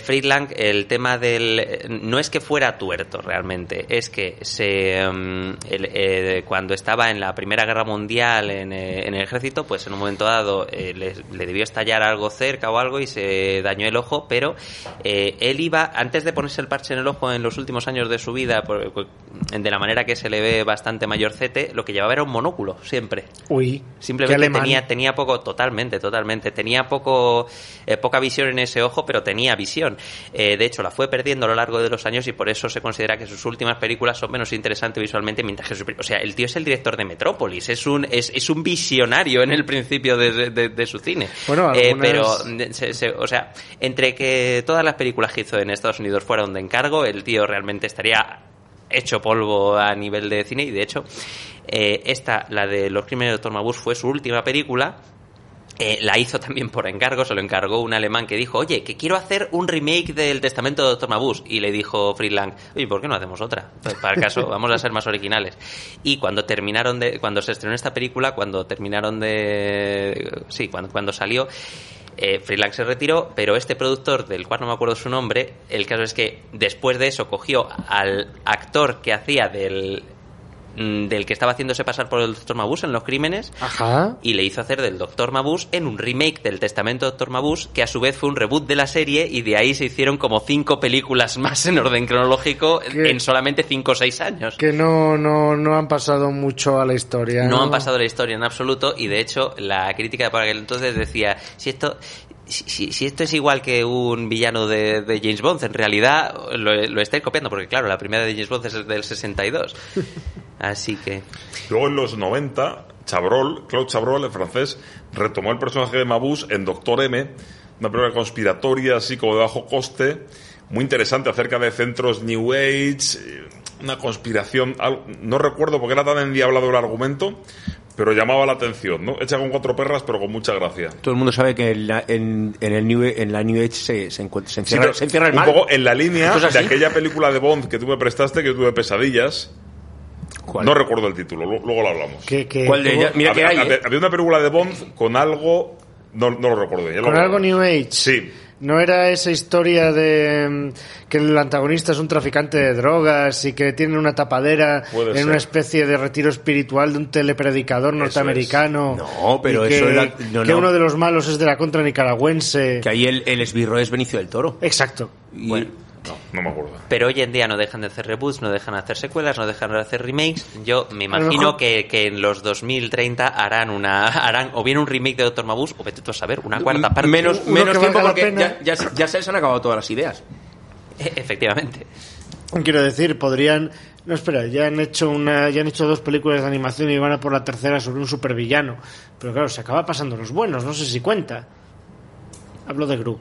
el tema del... No es que fuera tuerto realmente, es que se el- eh, cuando estaba en la Primera Guerra Mundial en, eh, en el ejército, pues en un momento dado eh, le, le debió estallar algo cerca o algo y se dañó el ojo, pero él iba, antes de ponerse el parche en el ojo en los últimos años de su vida, por- de la manera que se le ve bastante mayorcete, lo que llevaba era un monóculo, siempre. Uy, Simplemente tenía, tenía poco, totalmente, totalmente. Tenía poco, eh, poca visión en ese ojo, pero tenía visión. Eh, de hecho, la fue perdiendo a lo largo de los años y por eso se considera que sus últimas películas son menos interesantes visualmente, mientras que su, o sea, el tío es el director de Metrópolis, es un, es, es un visionario en el principio de, de- de su cine. Bueno, Eh, algunas- pero, de- se- se- o sea, entre que todas las películas que hizo en Estados Unidos fueron de encargo, el tío realmente estaría hecho polvo a nivel de cine y de hecho eh, esta, la de Los Crímenes de Dr. Mabuse, fue su última película. Eh, la hizo también por encargo, se lo encargó un alemán que dijo, oye, que quiero hacer un remake del Testamento de Dr. Mabuse. Y le dijo Fritz Lang, oye, ¿por qué no hacemos otra? Pues, para el caso, (laughs) vamos a ser más originales. Y cuando terminaron de, cuando se estrenó esta película, cuando terminaron de, sí, cuando, cuando salió, eh, se retiró, pero este productor, del cual no me acuerdo su nombre, el caso es que después de eso cogió al actor que hacía del del que estaba haciéndose pasar por el Dr. Mabuse en los crímenes Ajá. y le hizo hacer del Dr. Mabuse en un remake del Testamento Dr. Mabuse que a su vez fue un reboot de la serie y de ahí se hicieron como cinco películas (laughs) más en orden cronológico en solamente cinco o seis años. Que no, no, no han pasado mucho a la historia. No han pasado la historia en absoluto y de hecho la crítica de por aquel entonces decía si esto si, si- esto es igual que un villano de, de James Bond, en realidad lo, lo estáis copiando, porque claro, la primera de James Bond es del 62. (laughs) Así que... Luego en los 90, Chabrol, Claude Chabrol, el francés, retomó el personaje de Mabuse en Doctor M, una película conspiratoria así como de bajo coste, muy interesante acerca de centros New Age, eh, una conspiración, no recuerdo porque era tan endiablado el argumento, pero llamaba la atención, ¿no? Hecha con cuatro perras, pero con mucha gracia. Todo el mundo sabe que en la, en, en el New, en la New Age se, se, encuentra, se, Sí, encierra, pero se encierra el un mal. poco en la línea ¿Esto es de aquella película de Bond que tú me prestaste, que yo tuve pesadillas. ¿Cuál? No recuerdo el título, lu- luego lo hablamos. Que, que- ¿Cuál de ellas? Mira que había, hay, había- ¿eh? había una película de Bond con algo. No, no lo recuerdo. ya lo Con algo recuerdo. New Age. Sí. ¿No era esa historia de mm, que el antagonista es un traficante de drogas y que tiene una tapadera Puede en ser. una especie de retiro espiritual de un telepredicador norteamericano? No, pero eso que, era- no, que no. uno de los malos es de la contra nicaragüense. Que ahí el, el esbirro es Benicio del Toro. Exacto. Y- Bueno. No, no me acuerdo. Pero hoy en día no dejan de hacer reboots, no dejan de hacer secuelas, no dejan de hacer remakes. Yo me imagino que, que en los 2030 harán una (laughs) harán o bien un remake de Doctor Mabuse o vete tú a saber, una cuarta parte. menos Uno menos tiempo porque pena. ya, ya, ya se les han acabado todas las ideas. E- Efectivamente. Quiero decir, podrían. No, espera, ya han hecho una, ya han hecho dos películas de animación y van a por la tercera sobre un supervillano. Pero claro, se acaba pasando los buenos, no sé si cuenta. Hablo de Gru.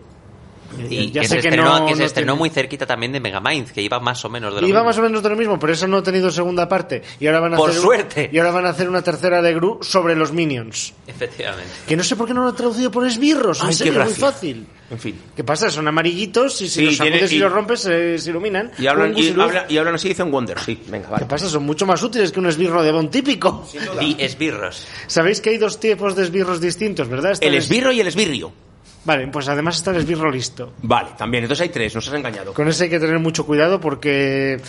Y Ya que sé se que estrenó, no- que se no estrenó tiene- muy cerquita también de Megamind, que iba más o menos de lo Iba mismo. más o menos de lo mismo, pero eso no ha tenido segunda parte. Y ahora van a Por hacer suerte. Y ahora van a hacer una tercera de Gru sobre los Minions. Efectivamente. Que no sé por qué no lo han traducido por esbirros. En Ay, qué serio, es muy fácil. En fin. ¿Qué pasa? Son amarillitos y si Sí, los tiene- sacudes y y- los rompes se, se iluminan. Y hablan, Un y, hablan, y hablan así y dicen Wonder, sí. Venga, ¿Qué vale. pasa? Son mucho más útiles que un esbirro de Bon típico. Y esbirros. Sabéis que hay dos tipos de esbirros distintos, ¿verdad? Está El esbirro y el esbirrio. Vale, pues además está el esbirro listo. Vale, también. Entonces hay tres, nos has engañado. Con ese hay que tener mucho cuidado porque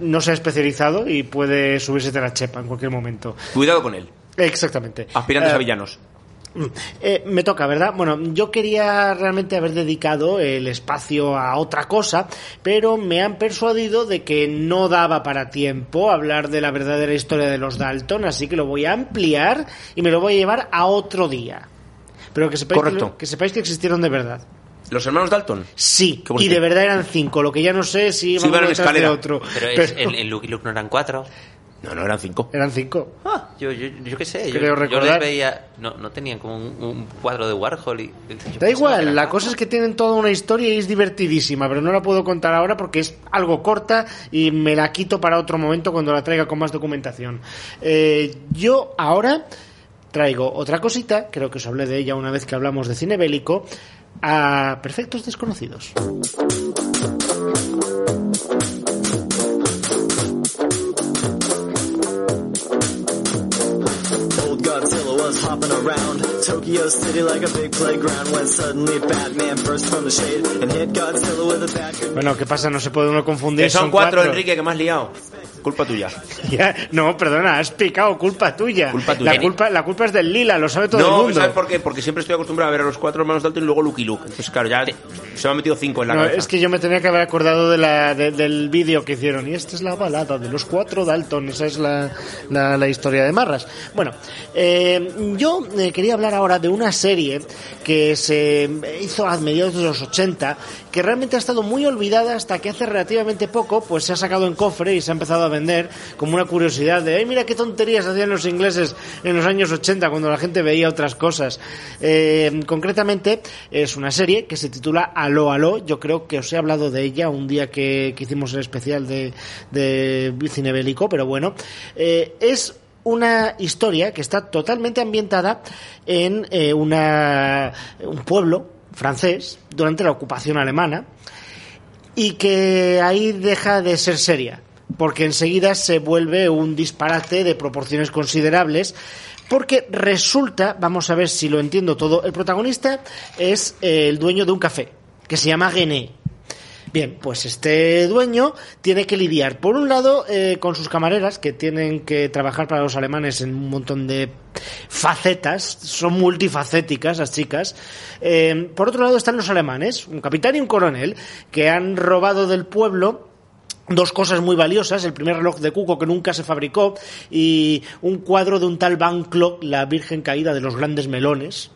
no se ha especializado y puede subirse de la chepa en cualquier momento. Cuidado con él. Exactamente. Aspirantes Eh, a villanos. Eh, me toca, ¿verdad? Bueno, yo quería realmente haber dedicado el espacio a otra cosa, pero me han persuadido de que no daba para tiempo hablar de la verdadera historia de los Dalton, así que lo voy a ampliar y me lo voy a llevar a otro día. Pero que sepáis, que, Correcto. lo- que sepáis que existieron de verdad. ¿Los hermanos Dalton? Sí, y de verdad eran cinco, lo que ya no sé si iban Sí, uno detrás de otro. Pero, es, Pero en, en Luke y Luke no eran cuatro. No, no, eran cinco. Eran cinco. Ah, yo, yo, yo qué sé. yo- Creo yo, recordar. les veía. No, no tenían como un, un cuadro de Warhol. Y, yo Da igual, la cosa es que tienen toda una historia y es divertidísima, pero no la puedo contar ahora porque es algo corta y me la quito para otro momento cuando la traiga con más documentación. Eh, yo ahora traigo otra cosita, creo que os hablé de ella una vez que hablamos de cine bélico, a Perfectos Desconocidos. Was hopping around Tokyo City like a big playground when suddenly Batman burst from the shade and hit Godzilla with a bat. Bueno, ¿qué pasa? No se puede uno confundir. Que son cuatro, Enrique, que has liado. Culpa tuya. (laughs) Ya, no, perdona, has picado, culpa tuya. Culpa tuya. La culpa, la culpa es del lila, lo sabe todo el No, mundo. ¿sabes por qué? Porque siempre estoy acostumbrado a ver a los cuatro hermanos Dalton y luego Luke y Luke. Entonces, claro, ya se me han metido cinco en la No, cabeza. es que yo me tenía que haber acordado de la, de- del vídeo que hicieron. Y esta es la balada de los cuatro Dalton. Esa es la, la- la historia de Marras. Bueno, eh, yo eh, quería hablar ahora de una serie que se hizo a mediados de los 80, que realmente ha estado muy olvidada hasta que hace relativamente poco, pues se ha sacado en cofre y se ha empezado a vender como una curiosidad de, ay, mira qué tonterías hacían los ingleses en los años 80 cuando la gente veía otras cosas. Eh, concretamente, es una serie que se titula Aló, Aló. Yo creo que os he hablado de ella un día que, que hicimos el especial de, de cine bélico, pero bueno, eh, es una historia que está totalmente ambientada en eh, una, un pueblo francés durante la ocupación alemana y que ahí deja de ser seria, porque enseguida se vuelve un disparate de proporciones considerables, porque resulta, vamos a ver si lo entiendo todo, el protagonista es eh, el dueño de un café, que se llama Gené. Bien, pues este dueño tiene que lidiar, por un lado, eh, con sus camareras, que tienen que trabajar para los alemanes en un montón de facetas, son multifacéticas las chicas. Eh, por otro lado están los alemanes, un capitán y un coronel, que han robado del pueblo dos cosas muy valiosas, el primer reloj de cuco que nunca se fabricó y un cuadro de un tal Van Clock, la Virgen caída de los grandes melones.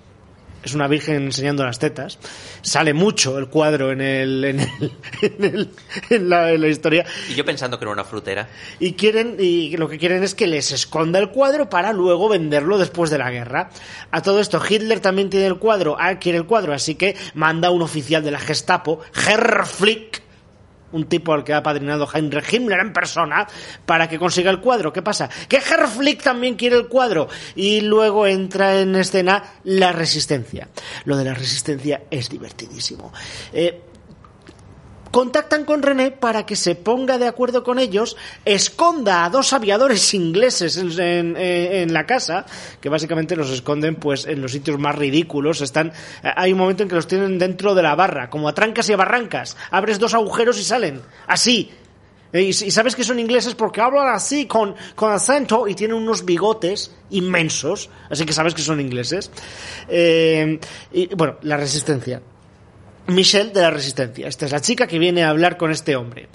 Es una virgen enseñando las tetas. Sale mucho el cuadro en, el, en, el- (laughs) en el- en la, en la historia. Y yo pensando que era una frutera. Y quieren, y lo que quieren es que les esconda el cuadro para luego venderlo después de la guerra. A todo esto, Hitler también tiene el cuadro, ah, quiere el cuadro, así que manda a un oficial de la Gestapo, Herr Flick, un tipo al que ha apadrinado Heinrich Himmler en persona para que consiga el cuadro. ¿Qué pasa? Que Herr Flick también quiere el cuadro y luego entra en escena la resistencia. Lo de la resistencia es divertidísimo. Eh, contactan con René para que se ponga de acuerdo con ellos, esconda a dos aviadores ingleses en, la casa, que básicamente los esconden pues en los sitios más ridículos. Están, hay un momento en que los tienen dentro de la barra, como a trancas y a barrancas. Abres dos agujeros y salen, así. Eh, Y, y sabes que son ingleses porque hablan así, con, con acento, y tienen unos bigotes inmensos, así que sabes que son ingleses. Eh, y bueno, la resistencia. Michelle de la Resistencia. Esta es la chica que viene a hablar con este hombre.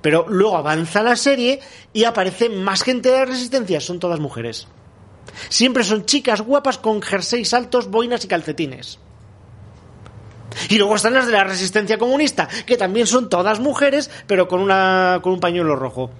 Pero luego avanza la serie y aparece más gente de la Resistencia. Son todas mujeres. Siempre son chicas guapas con jerseys altos, boinas y calcetines. Y luego están las de la Resistencia Comunista, que también son todas mujeres, pero con, una, con un pañuelo rojo.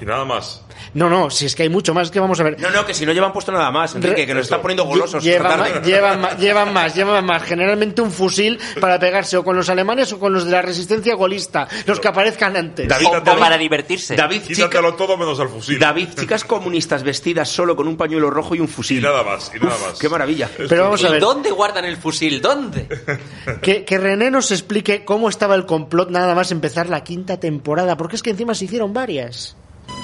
Y nada más. No, no, si es que hay mucho más que vamos a ver. No, no, que si no llevan puesto nada más, Enrique, que nos está poniendo golosos. esta Llevan, tarde. ma- llevan, más, llevan más. Generalmente un fusil para pegarse o con los alemanes o con los de la resistencia golista, los que aparezcan antes. David, O- para divertirse. David, Quítatelo todo menos al fusil. David, chicas comunistas vestidas solo con un pañuelo rojo y un fusil. Y nada más, y nada más. Qué maravilla. Pero vamos a ¿Y ver, dónde guardan el fusil? ¿Dónde? (laughs) que, que René nos explique cómo estaba el complot nada más empezar la quinta temporada, porque es que encima se hicieron varias.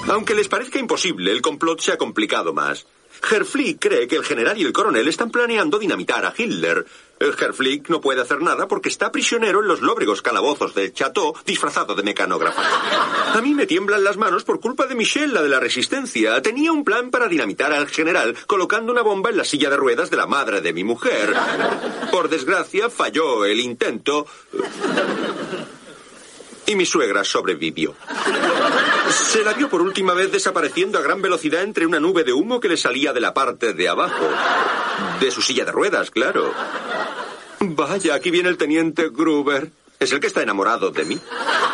Aunque les parezca imposible, el complot se ha complicado más. Herflick cree que el general y el coronel están planeando dinamitar a Hitler. El Herflick no puede hacer nada porque está prisionero en los lóbregos calabozos del Chateau disfrazado de mecanógrafo. A mí me tiemblan las manos por culpa de Michelle, la de la resistencia. Tenía un plan para dinamitar al general colocando una bomba en la silla de ruedas de la madre de mi mujer. Por desgracia, falló el intento y mi suegra sobrevivió. Se la vio por última vez desapareciendo a gran velocidad entre una nube de humo que le salía de la parte de abajo. De su silla de ruedas, claro. Vaya, aquí viene el teniente Gruber. Es el que está enamorado de mí.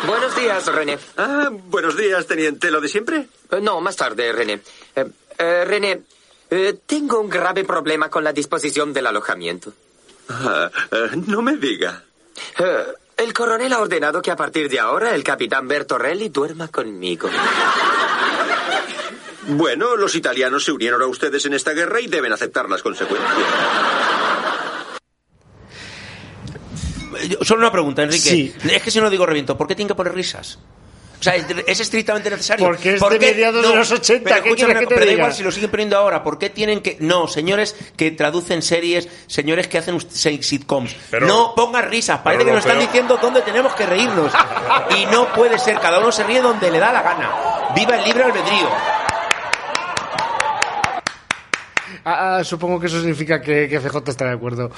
Buenos días, René. Ah, buenos días, teniente. ¿Lo de siempre? Eh, No, más tarde, René. Eh, eh, René, tengo un grave problema con la disposición del alojamiento. Ah, no me diga. Eh, el coronel ha ordenado que a partir de ahora el capitán Bertorelli duerma conmigo. Bueno, los italianos se unieron a ustedes en esta guerra y deben aceptar las consecuencias. Yo- Solo una pregunta, Enrique. Sí. Es que si no digo reviento, ¿por qué tienen que poner risas? O sea, ¿es es estrictamente necesario? Porque es ¿Por de qué? mediados de los 80, Pero, ¿qué escúchame que te pero da igual si lo siguen poniendo ahora. ¿Por qué tienen que.? No, señores que traducen series, señores que hacen sitcoms. Pero- no pongan risas. Parece que nos están diciendo dónde tenemos que reírnos. y no puede ser. Cada uno se ríe donde le da la gana. Viva el libre albedrío. Ah, ah, supongo que eso significa que, que FJ está de acuerdo.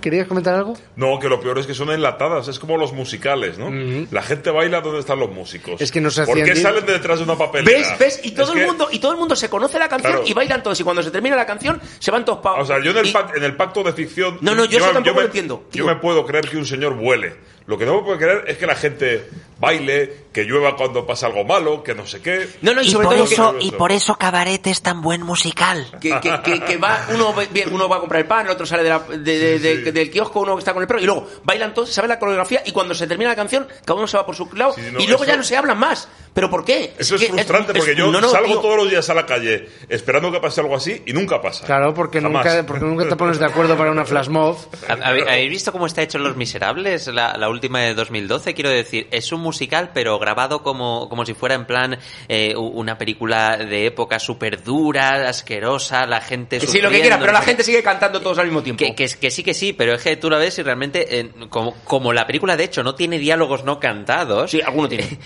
¿Querías comentar algo? No, que lo peor es que son enlatadas, es como los musicales, ¿no? La gente baila donde están los músicos. Es que no se ¿Por qué salen de detrás de una papelera? ¿Ves? ¿Ves? Y todo Es el que- mundo y todo el mundo se conoce la canción Claro. y bailan todos. Y cuando se termina la canción, se van todos para. O sea, yo en el, pac- en el pacto de ficción. No, no, yo eso tampoco me, lo entiendo, Yo tío. me puedo creer que un señor vuele. Lo que no me puedo creer es que la gente baile, que llueva cuando pasa algo malo, que no sé qué. No, no, y Y sobre por, todo que- eso, y por eso Cabaret es tan buen musical. que, que, que, que va uno uno va a comprar el pan, el otro sale de la- de- de- de- del kiosco, uno está con el perro y luego bailan todos, saben la coreografía y cuando se termina la canción cada uno se va por su lado Sí, no, y luego eso- ya no se hablan más. ¿Pero por qué? Eso es, que frustrante es- porque yo no, no, salgo tío. todos los días a la calle esperando que pase algo así y nunca pasa. Claro, porque Jamás. nunca, porque nunca te pones de acuerdo para una flash mob. (laughs) ¿Habe- ¿Habéis visto cómo está hecho Los Miserables, la, la última de 2012? Quiero decir, es un musical, pero grabado como, como si fuera en plan eh, una película de época súper dura, asquerosa, la gente Que sí, lo que sufriendo, quiera, pero la gente sigue cantando todos al mismo tiempo. Que, que, que sí, que sí, pero es que tú la ves y realmente, eh, como, como la película de hecho no tiene diálogos no cantados. Sí, alguno tiene. (laughs)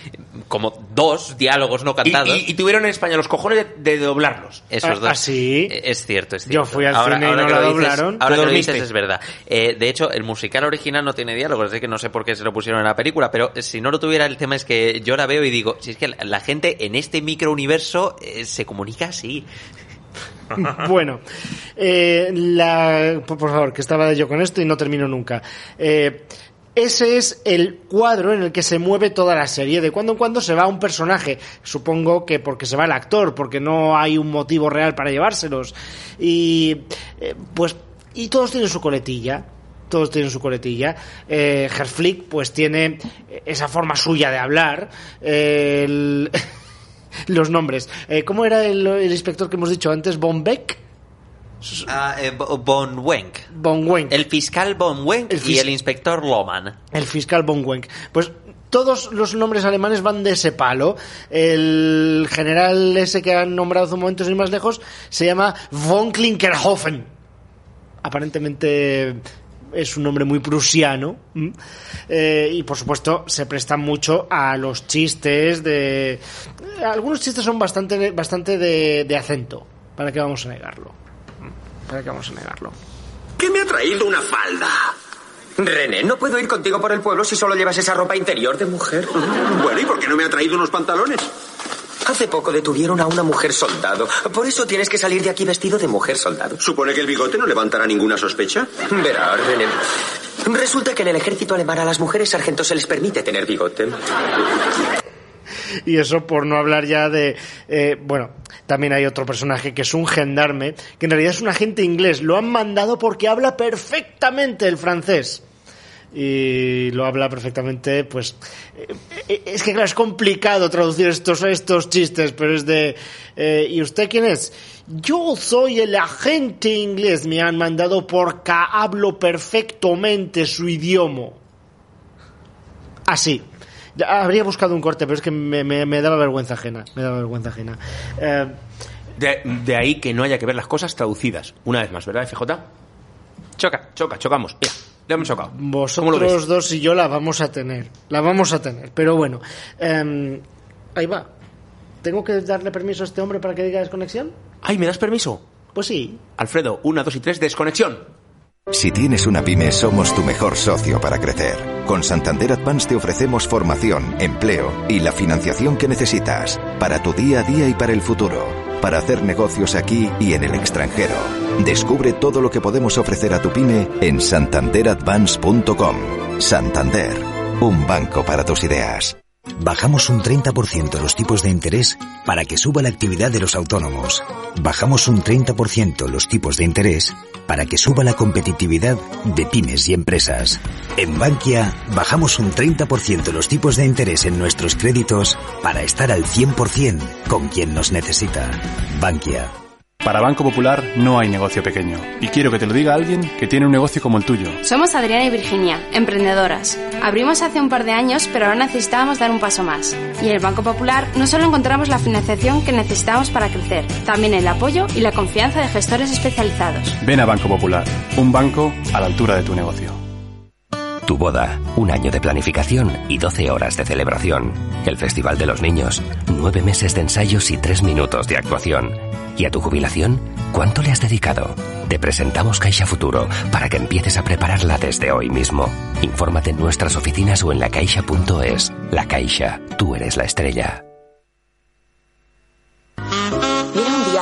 Como dos diálogos no cantados. y- y tuvieron en España los cojones de, de doblarlos. Esos Ah, dos. ¿ah, sí? Eh, Es cierto, es Yo cierto. fui al cine y no lo dices- doblaron. ahora que lo dices es verdad. Eh, de hecho, el musical original no tiene diálogos, así que no sé por qué se lo pusieron en la película, pero si no lo tuviera, el tema es que yo la veo y digo, si es que la, gente en este microuniverso eh, se comunica así. (laughs) Bueno, eh, la, por, por favor, que estaba yo con esto y no termino nunca. Eh, ese es el cuadro en el que se mueve toda la serie. De cuando en cuando se va un personaje. Supongo que porque se va el actor, porque no hay un motivo real para llevárselos. Y eh, pues y todos tienen su coletilla. Todos tienen su coletilla. Eh, Herflick, pues tiene esa forma suya de hablar. Eh, el- (laughs) los nombres. Eh, ¿Cómo era el, el inspector que hemos dicho antes? ¿Von Beck? Ah, eh, Bo- Von Wenk. Von Wenk. El fiscal Von Wenk El y fis- el inspector Loman. El fiscal Von Wenk. Pues todos los nombres alemanes van de ese palo. El general ese que han nombrado hace un momento sin más lejos se llama Von Klinkerhofen. Aparentemente es un nombre muy prusiano. ¿m? Eh, y por supuesto se prestan mucho a los chistes de... Algunos chistes son bastante, bastante de, de acento. ¿Para qué vamos a negarlo? ¿Para qué vamos a negarlo? ¿Qué me ha traído una falda? René, no puedo ir contigo por el pueblo si solo llevas esa ropa interior de mujer. Bueno, ¿y por qué no me ha traído unos pantalones? Hace poco detuvieron a una mujer soldado. Por eso tienes que salir de aquí vestido de mujer soldado. ¿Supone que el bigote no levantará ninguna sospecha? Verá, René. Resulta que en el ejército alemán a las mujeres sargentos se les permite tener bigote. Y eso por no hablar ya de... eh, bueno, también hay otro personaje que es un gendarme, que en realidad es un agente inglés. Lo han mandado porque habla perfectamente el francés. Y lo habla perfectamente, pues... eh, eh, es que claro, es complicado traducir estos, estos chistes, pero es de... eh, ¿Y usted quién es? Yo soy el agente inglés. Me han mandado porque hablo perfectamente su idioma. Así. Habría buscado un corte, pero es que me, me- me daba vergüenza ajena. Me daba vergüenza ajena. De, de ahí que no haya que ver las cosas traducidas. Una vez más, ¿verdad, FJ? Choca, choca, chocamos. Mira, le hemos chocado. ¿Cómo lo vosotros dos y yo la vamos a tener. La vamos a tener. Pero bueno. eh, ahí va. ¿Tengo que darle permiso a este hombre para que diga desconexión? Ay, ¿me das permiso? Pues sí. Alfredo, una, dos y tres, desconexión. Si tienes una pyme, somos tu mejor socio para crecer. Con Santander Advance te ofrecemos formación, empleo y la financiación que necesitas para tu día a día y para el futuro, para hacer negocios aquí y en el extranjero. Descubre todo lo que podemos ofrecer a tu pyme en santanderadvance.com. Santander, un banco para tus ideas. Bajamos un 30% los tipos de interés para que suba la actividad de los autónomos. Bajamos un 30% los tipos de interés para que suba la competitividad de pymes y empresas. En Bankia, bajamos un 30% los tipos de interés en nuestros créditos para estar al 100% con quien nos necesita. Bankia. Para Banco Popular no hay negocio pequeño. Y quiero que te lo diga alguien que tiene un negocio como el tuyo. Somos Adriana y Virginia, emprendedoras. Abrimos hace un par de años, pero ahora necesitábamos dar un paso más. Y en el Banco Popular no solo encontramos la financiación que necesitábamos para crecer, también el apoyo y la confianza de gestores especializados. Ven a Banco Popular, un banco a la altura de tu negocio. Tu boda, un año de planificación y 12 horas de celebración. El Festival de los Niños, nueve meses de ensayos y tres minutos de actuación. ¿Y a tu jubilación? ¿Cuánto le has dedicado? Te presentamos Caixa Futuro para que empieces a prepararla desde hoy mismo. Infórmate en nuestras oficinas o en lacaixa.es. La Caixa, tú eres la estrella.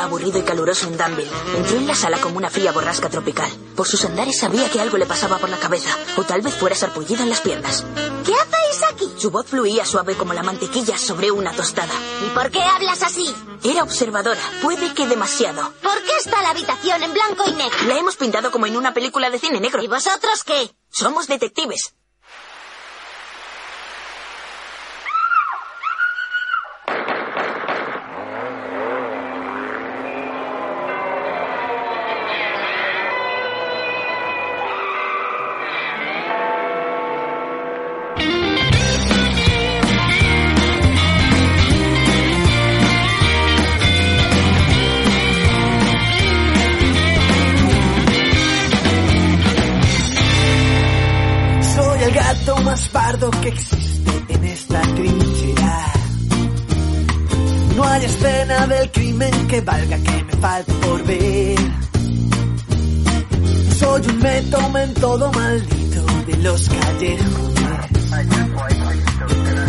Aburrido y caluroso en Danville. Entró en la sala como una fría borrasca tropical. Por sus andares sabía que algo le pasaba por la cabeza, o tal vez fuera sarpullido en las piernas. ¿Qué hacéis aquí? Su voz fluía suave como la mantequilla sobre una tostada. ¿Y por qué hablas así? Era observadora, puede que demasiado. ¿Por qué está la habitación en blanco y negro? La hemos pintado como en una película de cine negro. ¿Y vosotros qué? Somos detectives. Todo maldito de los callejones.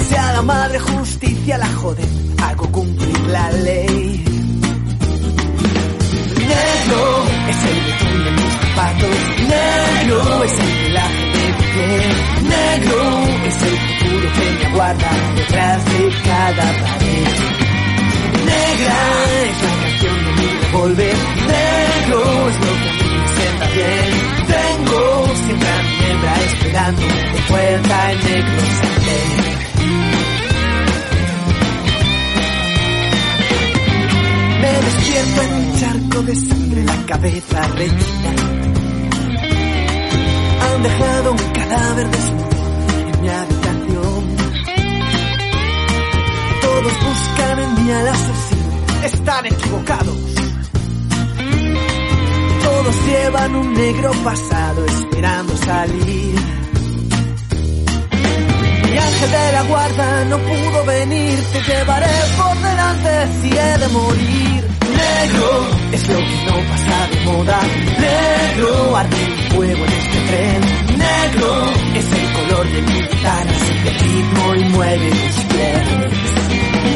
Si a la madre justicia la joden, hago cumplir la ley. Negro es el betún de mis zapatos, negro es el pelaje de mi piel, negro es el futuro que me aguarda detrás de cada pared. Negra es la canción de mi revólver, negro es lo que de puerta en negro saldré. Me despierto en un charco de sangre, la cabeza rechina. Han dejado un cadáver desnudo en mi habitación. Todos buscan en mí al asesino, están equivocados. Todos llevan un negro pasado esperando salir. De la guarda no pudo venir, te llevaré por delante si he de morir. Negro es lo que no pasa de moda. Negro arde el fuego en este tren. Negro es el color de mi sigue el ritmo y mueve mis pies.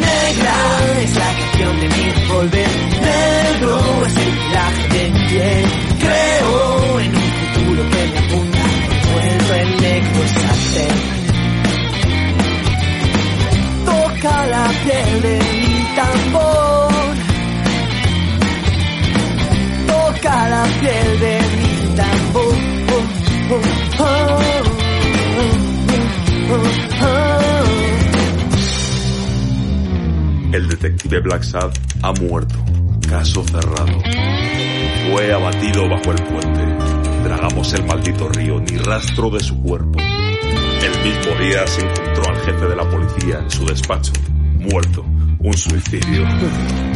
Negra es la canción de mi revólver. Negro es el pelaje de mi piel. Creo en un futuro que me apunta. Vuelvo en negro de mi. Toca la piel de mi El detective Black Sad ha muerto. Caso cerrado. Fue abatido bajo el puente. Tragamos el maldito río, ni rastro de su cuerpo. El mismo día se encontró al jefe de la policía en su despacho muerto. Un suicidio.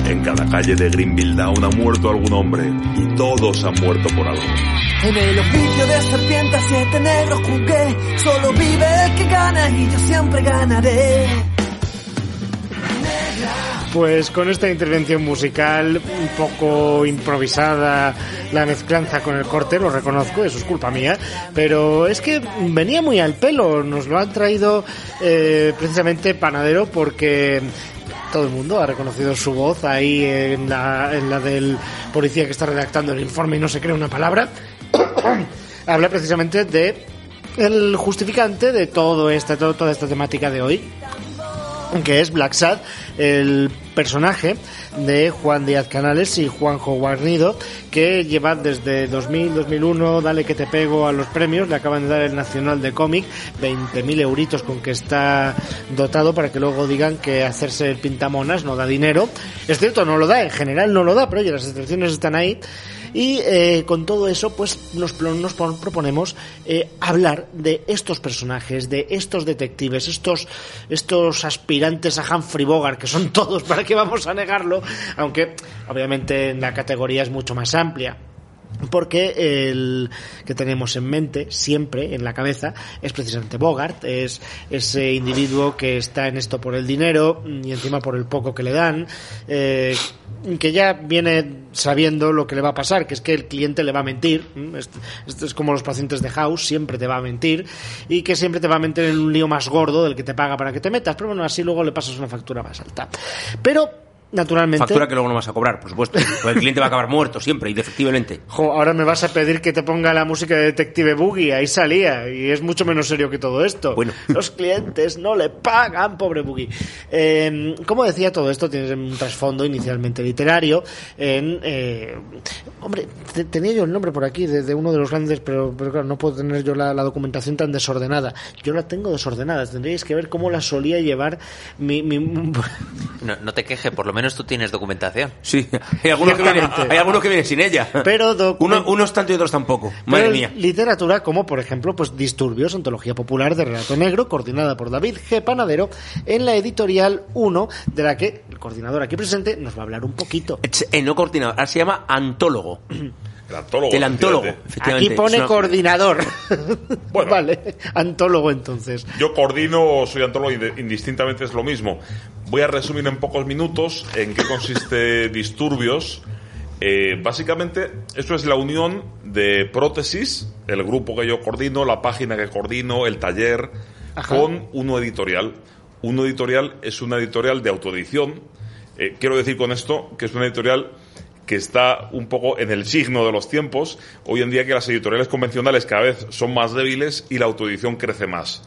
En cada calle de Greenville Down ha muerto algún hombre y todos han muerto por algo. En el oficio de serpiente a siete negros jugué. Solo vive el que gana y yo siempre ganaré. Pues con esta intervención musical un poco improvisada, la mezclanza con el corte, lo reconozco, eso es culpa mía, pero es que venía muy al pelo, nos lo han traído eh, precisamente Panadero porque todo el mundo ha reconocido su voz ahí en la, en la del policía que está redactando el informe y no se cree una palabra. (coughs) Habla precisamente de el justificante de todo esta, todo- toda esta temática de hoy, que es Black Sad, el personaje de Juan Díaz Canales y Juanjo Guarnido, que lleva desde 2000-2001, Dale que te pego a los premios, le acaban de dar el Nacional de Cómic, 20.000 euritos con que está dotado para que luego digan que hacerse el pintamonas no da dinero. Es cierto, no lo da, en general no lo da, pero oye, las excepciones están ahí. Y eh, con todo eso, pues nos, pro- nos pon- proponemos eh, hablar de estos personajes, de estos detectives, estos, estos aspirantes a Humphrey Bogart, que son (laughs) todos, ¿para qué vamos a negarlo? Aunque obviamente la categoría es mucho más amplia. Porque el que tenemos en mente, siempre en la cabeza, es precisamente Bogart, es ese individuo que está en esto por el dinero y encima por el poco que le dan, eh, que ya viene sabiendo lo que le va a pasar, que es que el cliente le va a mentir, esto, es como los pacientes de House, siempre te va a mentir, y que siempre te va a meter en un lío más gordo del que te paga para que te metas, pero bueno, así luego le pasas una factura más alta. Pero, naturalmente... Factura que luego no vas a cobrar, por supuesto. Porque el cliente va a acabar muerto siempre, indefectiblemente. (laughs) Jo, ahora me vas a pedir que te ponga la música de Detective Boogie, ahí salía, y es mucho menos serio que todo esto. Bueno. (laughs) Los clientes no le pagan, pobre Boogie. Eh, como decía, todo esto tiene un trasfondo inicialmente literario. En, eh, hombre, te- tenía yo el nombre por aquí de, de uno de los grandes, pero, pero claro, no puedo tener yo la, la documentación tan desordenada. Yo la tengo desordenada, tendríais que ver cómo la solía llevar mi... mi No, no te quejes, por lo menos tú tienes documentación. Sí, hay algunos que vienen, hay algunos que vienen sin ella. Pero Uno- unos tanto y otros tampoco. Madre Pero mía. Literatura como, por ejemplo, pues Disturbios, antología popular de relato negro, coordinada por David G. Panadero, en la editorial 1, de la que el coordinador aquí presente nos va a hablar un poquito. Eh, no coordinador, ahora se llama antólogo. (clears throat) El antólogo. El antólogo. Aquí pone una- coordinador. (laughs) vale, antólogo entonces. Yo coordino, soy antólogo, indistintamente es lo mismo. Voy a resumir en pocos minutos en qué consiste (laughs) Disturbios. Eh, básicamente, esto es la unión de Prótesis, el grupo que yo coordino, la página que coordino, el taller, Ajá. con uno editorial. Uno editorial es una editorial de autoedición. Eh, quiero decir con esto que es una editorial que está un poco en el signo de los tiempos. Hoy en día que las editoriales convencionales cada vez son más débiles y la autoedición crece más.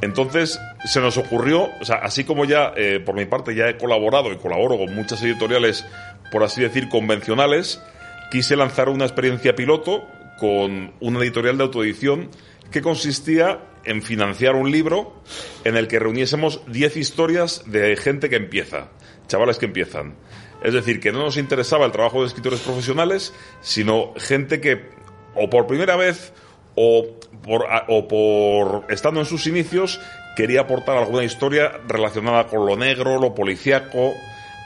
Entonces se nos ocurrió, o sea, así como ya eh, por mi parte ya he colaborado y colaboro con muchas editoriales, por así decir, convencionales, quise lanzar una experiencia piloto con una editorial de autoedición que consistía en financiar un libro en el que reuniésemos 10 historias de gente que empieza, chavales que empiezan. Es decir, que no nos interesaba el trabajo de escritores profesionales, sino gente que o por primera vez o por, o por estando en sus inicios quería aportar alguna historia relacionada con lo negro, lo policíaco,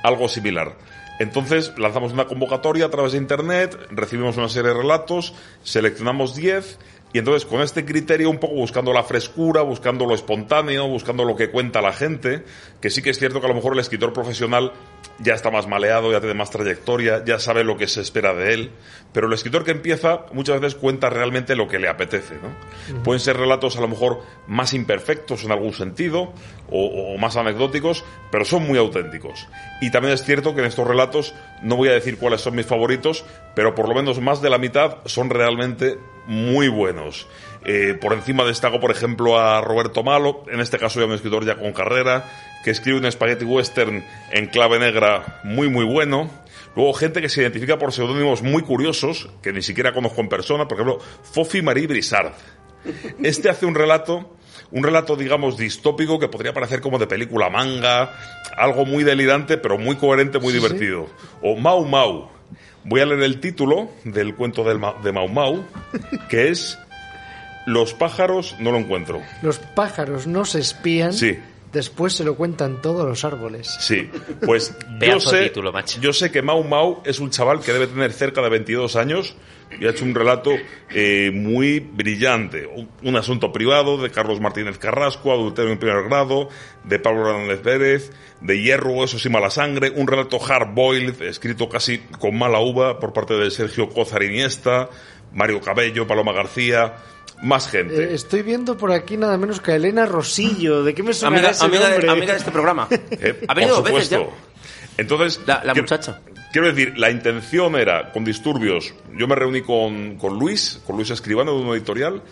algo similar. Entonces lanzamos una convocatoria a través de internet, recibimos una serie de relatos, seleccionamos 10 y entonces con este criterio un poco buscando la frescura, buscando lo espontáneo, buscando lo que cuenta la gente, que sí que es cierto que a lo mejor el escritor profesional ya está más maleado, ya tiene más trayectoria, ya sabe lo que se espera de él, pero el escritor que empieza muchas veces cuenta realmente lo que le apetece. ¿no? Pueden ser relatos a lo mejor más imperfectos en algún sentido o, o más anecdóticos, pero son muy auténticos. Y también es cierto que en estos relatos no voy a decir cuáles son mis favoritos, pero por lo menos más de la mitad son realmente muy buenos. Eh, por encima destaco, por ejemplo, a Roberto Malo, en este caso ya un escritor ya con carrera, que escribe un spaghetti western en clave negra muy muy bueno. Luego gente que se identifica por seudónimos muy curiosos, que ni siquiera conozco en persona, por ejemplo, Fofi Marie Brissard. Este hace un relato, un relato, digamos, distópico que podría parecer como de película manga, algo muy delirante, pero muy coherente, muy divertido. O Mau Mau. Voy a leer el título del cuento del Ma- de Mau Mau, (laughs) que es Los pájaros no lo encuentro. Los pájaros no se espían. Sí. Después se lo cuentan todos los árboles. Sí, pues (laughs) yo de sé, título, macho. yo sé que Mau Mau es un chaval que debe tener cerca de 22 años y ha hecho un relato eh, muy brillante. Un, un asunto privado de Carlos Martínez Carrasco, adulterio en primer grado, de Pablo Hernández Pérez, de hierro, huesos y mala sangre, un relato hard-boiled, escrito casi con mala uva por parte de Sergio Cózar Iniesta, Mario Cabello, Paloma García, más gente. Eh, estoy viendo por aquí nada menos que a Elena Rosillo. ¿De qué me suena Amiga, ese amiga, de, nombre? amiga de este programa. (laughs) Eh, Ha venido por dos veces ya. supuesto. Entonces, La, la quiero- muchacha. Quiero decir, la intención era, con disturbios, yo me reuní con, con Luis, con Luis Escribano de una editorial,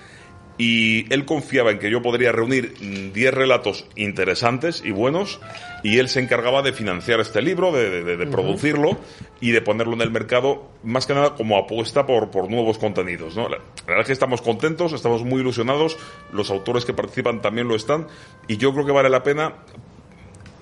y él confiaba en que yo podría reunir mm, 10 relatos interesantes y buenos, y él se encargaba de financiar este libro, de, de- de producirlo y de ponerlo en el mercado, más que nada como apuesta por, por nuevos contenidos. ¿no? La, la verdad es que estamos contentos, estamos muy ilusionados, los autores que participan también lo están, y yo creo que vale la pena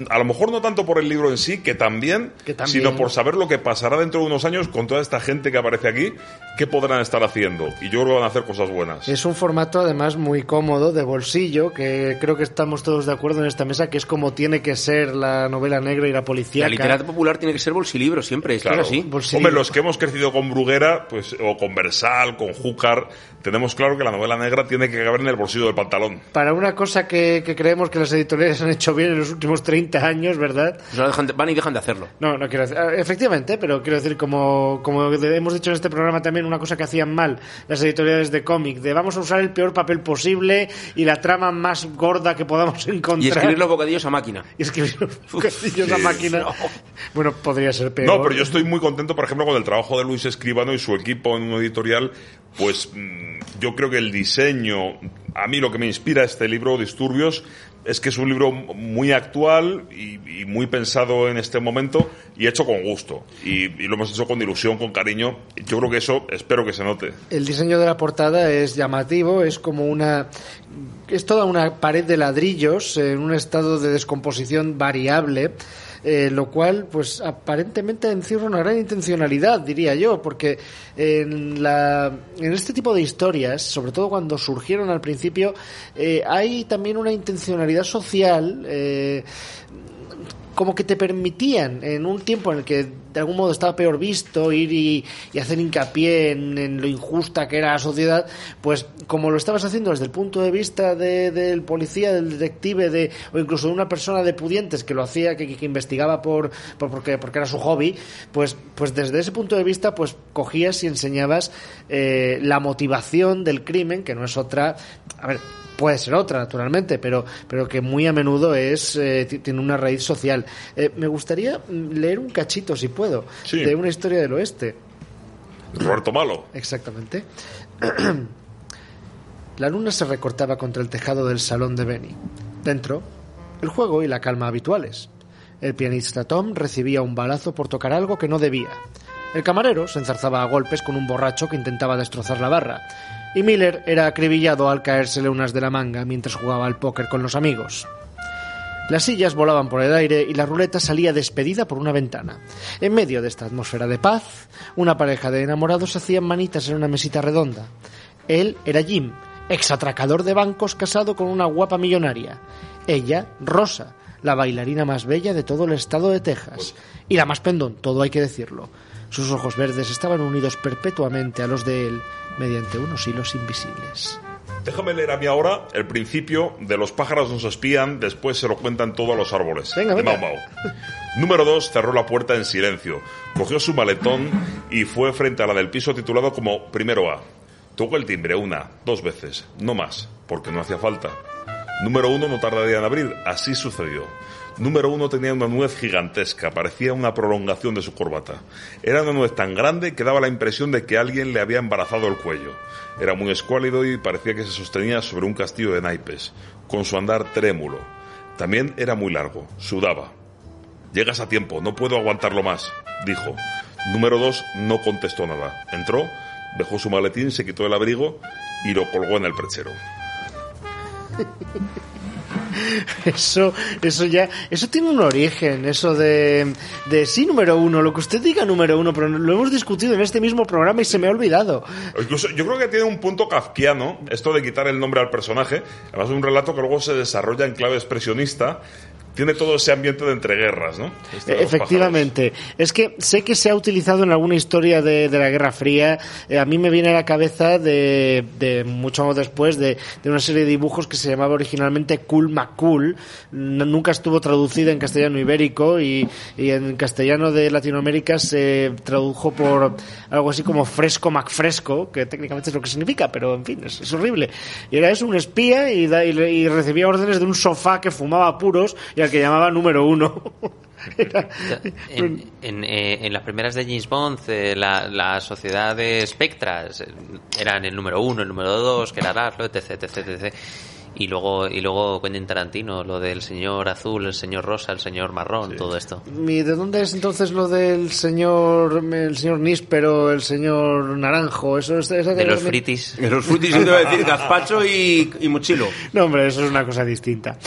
a lo mejor no tanto por el libro en sí, que también, Que también. sino por saber lo que pasará dentro de unos años con toda esta gente que aparece aquí, qué podrán estar haciendo. Y yo creo que van a hacer cosas buenas. Es un formato además muy cómodo, de bolsillo, que creo que estamos todos de acuerdo en esta mesa, que es como tiene que ser la novela negra y la policía. La literatura popular tiene que ser bolsilibro siempre, es Claro. así. Hombre, los que hemos crecido con Bruguera, pues, o con Versal, con Júcar, tenemos claro que la novela negra tiene que caber en el bolsillo del pantalón. Para una cosa que, que creemos que las editoriales han hecho bien en los últimos 30 años, ¿verdad? Ahora dejan de- van y dejan de hacerlo. No, no quiero decir. ah, Efectivamente, pero quiero decir, como, como hemos dicho en este programa también, una cosa que hacían mal las editoriales de cómic, de vamos a usar el peor papel posible y la trama más gorda que podamos encontrar. Y escribir los bocadillos a máquina. Y escribir los bocadillos a máquina. Bueno, podría ser peor. No, pero yo estoy muy contento, por ejemplo, con el trabajo de Luis Escribano y su equipo en una editorial. Pues mm, yo creo que el diseño, a mí lo que me inspira este libro, Disturbios, es que es un libro muy actual y, muy pensado en este momento y hecho con gusto. Y, lo hemos hecho con ilusión, con cariño. Yo creo que eso espero que se note. El diseño de la portada es llamativo, es como una. Es toda una pared de ladrillos en un estado de descomposición variable. Eh, lo cual, pues aparentemente encierra una gran intencionalidad, diría yo, porque en, la, en este tipo de historias, sobre todo cuando surgieron al principio, eh, hay también una intencionalidad social. eh, como que te permitían en un tiempo en el que de algún modo estaba peor visto ir y, hacer hincapié en, en lo injusta que era la sociedad, pues como lo estabas haciendo desde el punto de vista de- del policía, del detective, de, o incluso de una persona de pudientes que lo hacía, que, que investigaba por, por- porque, porque era su hobby, pues, pues desde ese punto de vista pues cogías y enseñabas eh, la motivación del crimen, que no es otra, a ver, puede ser otra, naturalmente, pero, pero que muy a menudo es eh, ti- tiene una raíz social. Eh, me gustaría mm, leer un cachito, si Sí. de una historia del oeste. Roberto Malo. Exactamente. (clears throat) La luna se recortaba contra el tejado del salón de Benny. Dentro, el juego y la calma habituales. El pianista Tom recibía un balazo por tocar algo que no debía. El camarero se enzarzaba a golpes con un borracho que intentaba destrozar la barra. Y Miller era acribillado al caérsele unas de la manga mientras jugaba al póker con los amigos. Las sillas volaban por el aire y la ruleta salía despedida por una ventana. En medio de esta atmósfera de paz, una pareja de enamorados hacían manitas en una mesita redonda. Él era Jim, exatracador de bancos casado con una guapa millonaria. Ella, Rosa, la bailarina más bella de todo el estado de Texas. Y la más pendón, todo hay que decirlo. Sus ojos verdes estaban unidos perpetuamente a los de él mediante unos hilos invisibles. Déjame leer a mí ahora el principio de Los pájaros nos espían, después se lo cuentan todo a los árboles. Venga, de venga. Mau Mau. Número 2 cerró la puerta en silencio, cogió su maletón y fue frente a la del piso titulado como Primero A. Tocó el timbre una, dos veces, no más, porque no hacía falta. Número 1 no tardaría en abrir, así sucedió. Número 1 tenía una nuez gigantesca, parecía una prolongación de su corbata. Era una nuez tan grande que daba la impresión de que alguien le había embarazado el cuello. Era muy escuálido y parecía que se sostenía sobre un castillo de naipes, con su andar trémulo. También era muy largo, sudaba. Llegas a tiempo, no puedo aguantarlo más, dijo. Número 2 no contestó nada. Entró, dejó su maletín, se quitó el abrigo y lo colgó en el perchero. (laughs) (laughs) Eso, eso ya, eso tiene un origen, eso de, de sí número uno, lo que usted diga número uno, pero lo hemos discutido en este mismo programa y se me ha olvidado. Incluso, yo creo que tiene un punto kafkiano esto de quitar el nombre al personaje. Además, es un relato que luego se desarrolla en clave expresionista. Tiene todo ese ambiente de entreguerras, ¿no? Este Efectivamente. Es que sé que se ha utilizado en alguna historia de, de la Guerra Fría. Eh, a mí me viene a la cabeza de, de mucho después de, de una serie de dibujos que se llamaba originalmente Cool McCool. N- Nunca estuvo traducida en castellano ibérico y, y en castellano de Latinoamérica se tradujo por algo así como Fresco MacFresco, que técnicamente es lo que significa, pero en fin, es, es horrible. Y era eso, un espía y, da- y y recibía órdenes de un sofá que fumaba puros y al que llamaba número uno. (laughs) En, en, eh, en las primeras de James Bond, eh, la, la sociedad de Spectras eh, eran el número uno, el número dos, que era Laszlo, etc, etc, etc. Y luego, y luego Quentin Tarantino, lo del señor azul, el señor rosa, el señor marrón, todo esto. ¿Y de dónde es entonces lo del señor el señor Níspero, el señor Naranjo? Eso es, De los fritis. De los frutis, yo te iba a decir gazpacho y, y mochilo. No, hombre, eso es una cosa distinta.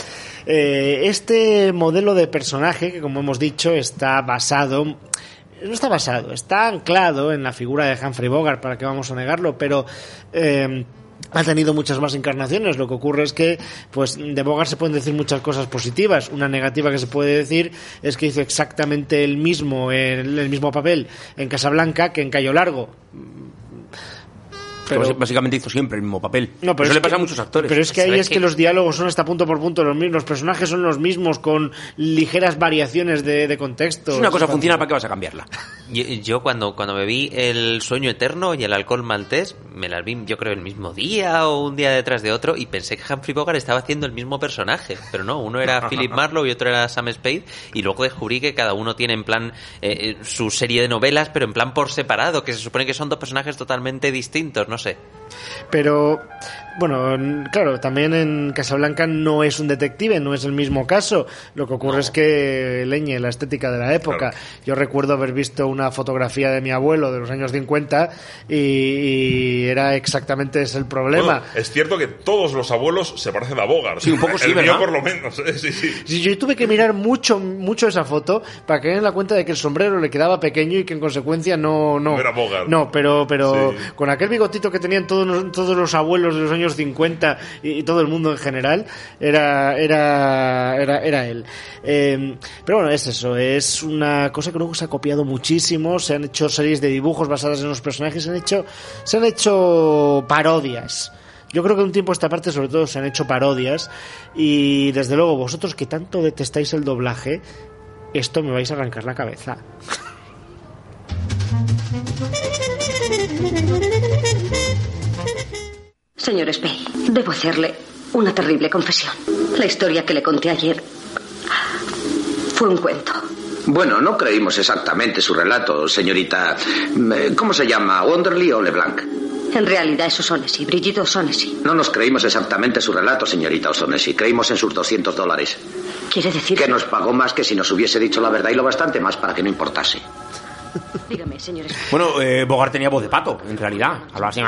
Eh, este modelo de personaje, que como hemos dicho, está basado. No está basado, está anclado en la figura de Humphrey Bogart, para que vamos a negarlo, pero. eh, ha tenido muchas más encarnaciones. Lo que ocurre es que, pues, de Bogart se pueden decir muchas cosas positivas. Una negativa que se puede decir es que hizo exactamente el mismo, el, el mismo papel en Casablanca que en Cayo Largo. Pero- Pues básicamente hizo siempre el mismo papel. No, pero Eso es le pasa que- a muchos actores. Pero es que ahí es que los diálogos son hasta punto por punto los mismos, los personajes son los mismos con ligeras variaciones de, de contexto. Es una cosa funciona, ¿para qué vas a cambiarla? Yo, yo cuando, cuando me vi El sueño eterno y el alcohol maltés, me las vi yo creo el mismo día o un día detrás de otro y pensé que Humphrey Bogart estaba haciendo el mismo personaje, pero no, uno era (laughs) Philip Marlowe y otro era Sam Spade y luego descubrí que cada uno tiene en plan eh, eh, su serie de novelas, pero en plan por separado, que se supone que son dos personajes totalmente distintos, no sé. Pero, bueno, claro, también en Casablanca no es un detective, no es el mismo caso. Lo que ocurre es que leñe la estética de la época. Yo recuerdo haber visto una fotografía de mi abuelo de los años 50 y, y era exactamente ese el problema. Bueno, es cierto que todos los abuelos se parecen a Bogart. Sí, un poco sí, El mío ¿verdad? por lo menos. ¿eh? Sí, sí. Sí, yo tuve que mirar mucho, mucho esa foto para que den la cuenta de que el sombrero le quedaba pequeño y que en consecuencia no, no. No era Bogart. No, pero, pero Sí. con aquel bigotito que tenían todos, los- todos los abuelos de los años 50 y, todo el mundo en general, era, era, era, era él. Eh, pero bueno, es eso, es una cosa que luego se ha copiado muchísimo, se han hecho series de dibujos basadas en los personajes, se han hecho, se han hecho parodias. Yo creo que un tiempo esta parte sobre todo se han hecho parodias y desde luego vosotros que tanto detestáis el doblaje, esto me vais a arrancar la cabeza. (laughs) Señor Spey, debo hacerle una terrible confesión. La historia que le conté ayer fue un cuento. Bueno, no creímos exactamente su relato, señorita. eh, ¿Cómo se llama? ¿Wonderly o LeBlanc? En realidad es O'Shaughnessy, Brigitte O'Shaughnessy. No nos creímos exactamente su relato, señorita O'Shaughnessy. Creímos en sus 200 dólares. ¿Quiere decir Que nos pagó más que si nos hubiese dicho la verdad y lo bastante más para que no importase. Dígame, señor Spey. Bueno, eh, Bogart tenía voz de pato, en realidad. Hablaba así.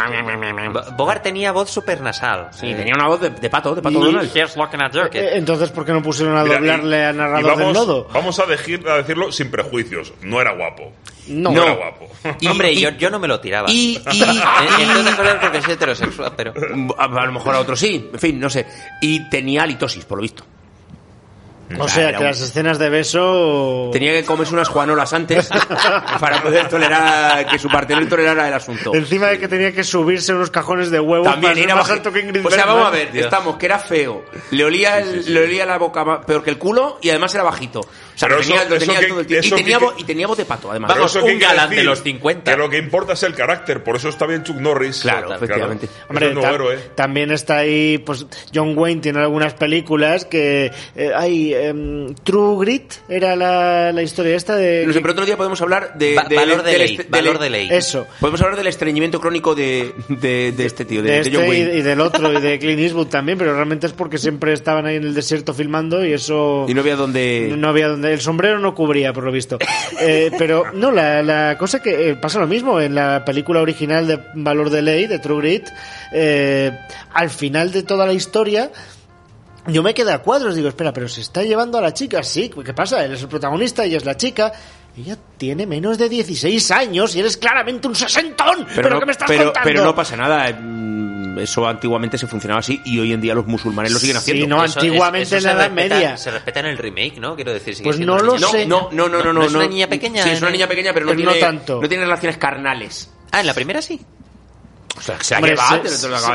Bogart tenía voz super nasal. Sí, tenía una voz de, de pato, de pato Y- Donald. Here's looking at kid. Eh, Entonces, ¿por qué no pusieron a Mira, doblarle y- a y narrador vamos, del lodo? Vamos a, decir- a decirlo sin prejuicios. No era guapo. No. era guapo. Hombre, yo, yo no me lo tiraba. y- y- En- entre otras cosas porque soy heterosexual, pero... A, a lo mejor a otro sí, en fin, no sé. Y tenía halitosis, por lo visto. O sea, que un- las escenas de beso... Tenía que comerse unas juanolas antes (laughs) para poder tolerar, que su partener tolerara el asunto. Encima de que tenía que subirse unos cajones de huevos También para era más alto que Ingrid O sea, Bergman. vamos a ver, estamos, que era feo, le olía, el- le olía la boca peor que el culo y además era bajito. O sea, Pero lo tenía, eso- lo tenía que- todo el tiempo. Y tenía, que- y tenía voz de pato, además. Pero eso qué quiere decir? los 50. Que lo que importa es el carácter. Por eso está bien Chuck Norris. Claro, efectivamente. Hombre, es ta- héroe. también está ahí, pues John Wayne tiene algunas películas que eh, hay em, True Grit era la, la historia esta de No sé, pero otro día podemos hablar de, Va- valor de del ley, este- valor de ley. eso Podemos hablar del estreñimiento crónico de, de, de este tío, de, de de este John y, Wayne. y del otro y de Clint Eastwood también, pero realmente es porque siempre estaban ahí en el desierto filmando y eso Y no había donde... no había donde el sombrero no cubría, por lo visto. Eh, pero no, la, la cosa que eh, pasa lo mismo en la película original de Valor de Ley, de True Grit, eh, al final de toda la historia, yo me quedé a cuadros, digo, espera, pero se está llevando a la chica, sí, ¿qué pasa? Él es el protagonista, ella es la chica. Ella tiene menos de 16 años y eres claramente un sesentón. ¿Pero, no, qué me estás pero, contando? pero no pasa nada. Eso antiguamente se funcionaba así y hoy en día los musulmanes lo siguen haciendo. Sí, no, Eso- antiguamente en la Edad Media. Se respeta en el remake, ¿no? Quiero decir, Pues no lo sé. No, no, no, no, no. es una niña pequeña. Sí, es una niña pequeña, pero no, Pero no tiene, tanto. no tiene relaciones carnales. Ah, en la primera sí. O sea, se la Hombre, lleva,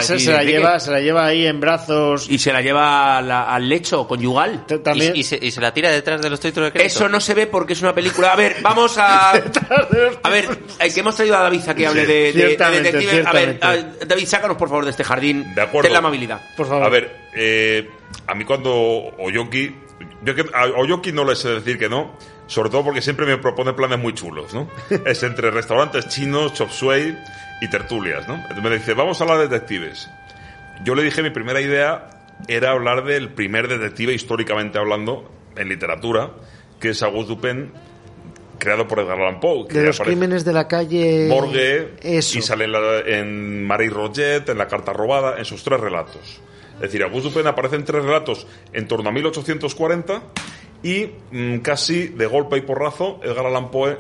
se, decir, la lleva, se la lleva ahí en brazos. Y se la lleva la- al lecho conyugal. También. Y, y se, y se la tira detrás de los títulos de crédito. Eso no se ve porque es una película. A ver, vamos a. (laughs) A ver, eh, que hemos traído a David a que hable de, de- de Ciertamente, detectives. A ver, a- David, sácanos por favor de este jardín. De acuerdo. Ten la amabilidad. Por favor. A ver, eh, a mí cuando Oyoki. Yo que a Oyoki no le sé decir que no, sobre todo porque siempre me propone planes muy chulos, ¿no? (laughs) es entre restaurantes chinos, chop suey y tertulias, ¿no? Me dice, vamos a hablar de detectives. Yo le dije, mi primera idea era hablar del primer detective históricamente hablando en literatura, que es Auguste Dupin, creado por Edgar Allan Poe. que de los crímenes de la calle. Morgue Eso. y sale en, la- en Marie Roget, en La Carta Robada, en sus tres relatos. Es decir, Auguste Dupin aparece en tres relatos en torno a 1840 y mm, casi de golpe y porrazo Edgar Allan Poe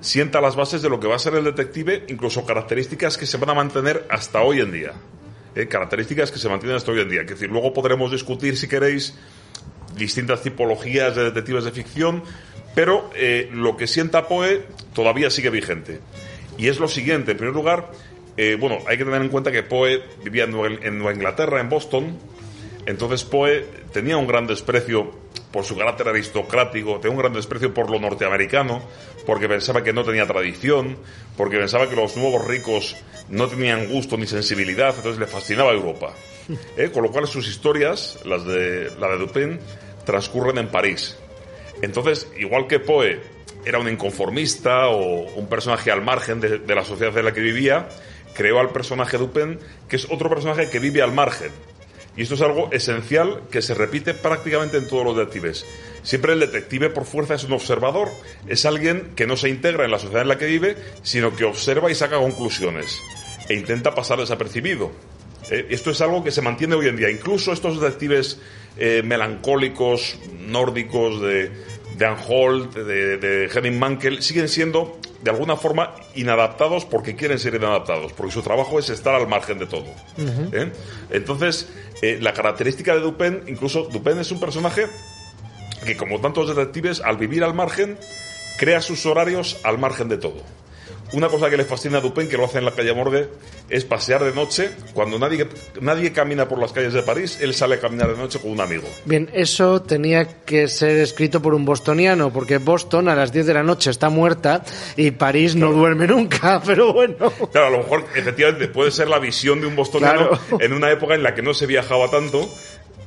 sienta las bases de lo que va a ser el detective, incluso características que se van a mantener hasta hoy en día. Eh, características que se mantienen hasta hoy en día. Es decir, luego podremos discutir, si queréis, distintas tipologías de detectives de ficción, pero eh, lo que sienta Poe todavía sigue vigente. Y es lo siguiente, en primer lugar, eh, bueno, hay que tener en cuenta que Poe vivía en Nueva, Inglaterra, en Boston, entonces Poe tenía un gran desprecio por su carácter aristocrático, tenía un gran desprecio por lo norteamericano, porque pensaba que no tenía tradición, porque pensaba que los nuevos ricos no tenían gusto ni sensibilidad, entonces le fascinaba Europa. (laughs) ¿Eh? Con lo cual sus historias, las de la de Dupin, transcurren en París. Entonces, igual que Poe era un inconformista o un personaje al margen de, de la sociedad en la que vivía, creó al personaje Dupin, que es otro personaje que vive al margen. Y esto es algo esencial que se repite prácticamente en todos los detectives. Siempre el detective por fuerza es un observador, es alguien que no se integra en la sociedad en la que vive, sino que observa y saca conclusiones e intenta pasar desapercibido. Eh, esto es algo que se mantiene hoy en día. Incluso estos detectives eh, melancólicos, nórdicos, de, de Anholt, de, de Henning Mankell, siguen siendo de alguna forma inadaptados porque quieren ser inadaptados, porque su trabajo es estar al margen de todo. ¿eh? Entonces, eh, la característica de Dupin, incluso Dupin es un personaje que, como tantos detectives, al vivir al margen, crea sus horarios al margen de todo. Una cosa que le fascina a Dupin, que lo hace en la calle Morgue, es pasear de noche. Cuando nadie, nadie camina por las calles de París, él sale a caminar de noche con un amigo. Bien, eso tenía que ser escrito por un bostoniano, porque Boston a las 10 de la noche está muerta y París no duerme nunca, (laughs) pero bueno. Claro, a lo mejor efectivamente puede ser la visión de un bostoniano Claro. en una época en la que no se viajaba tanto,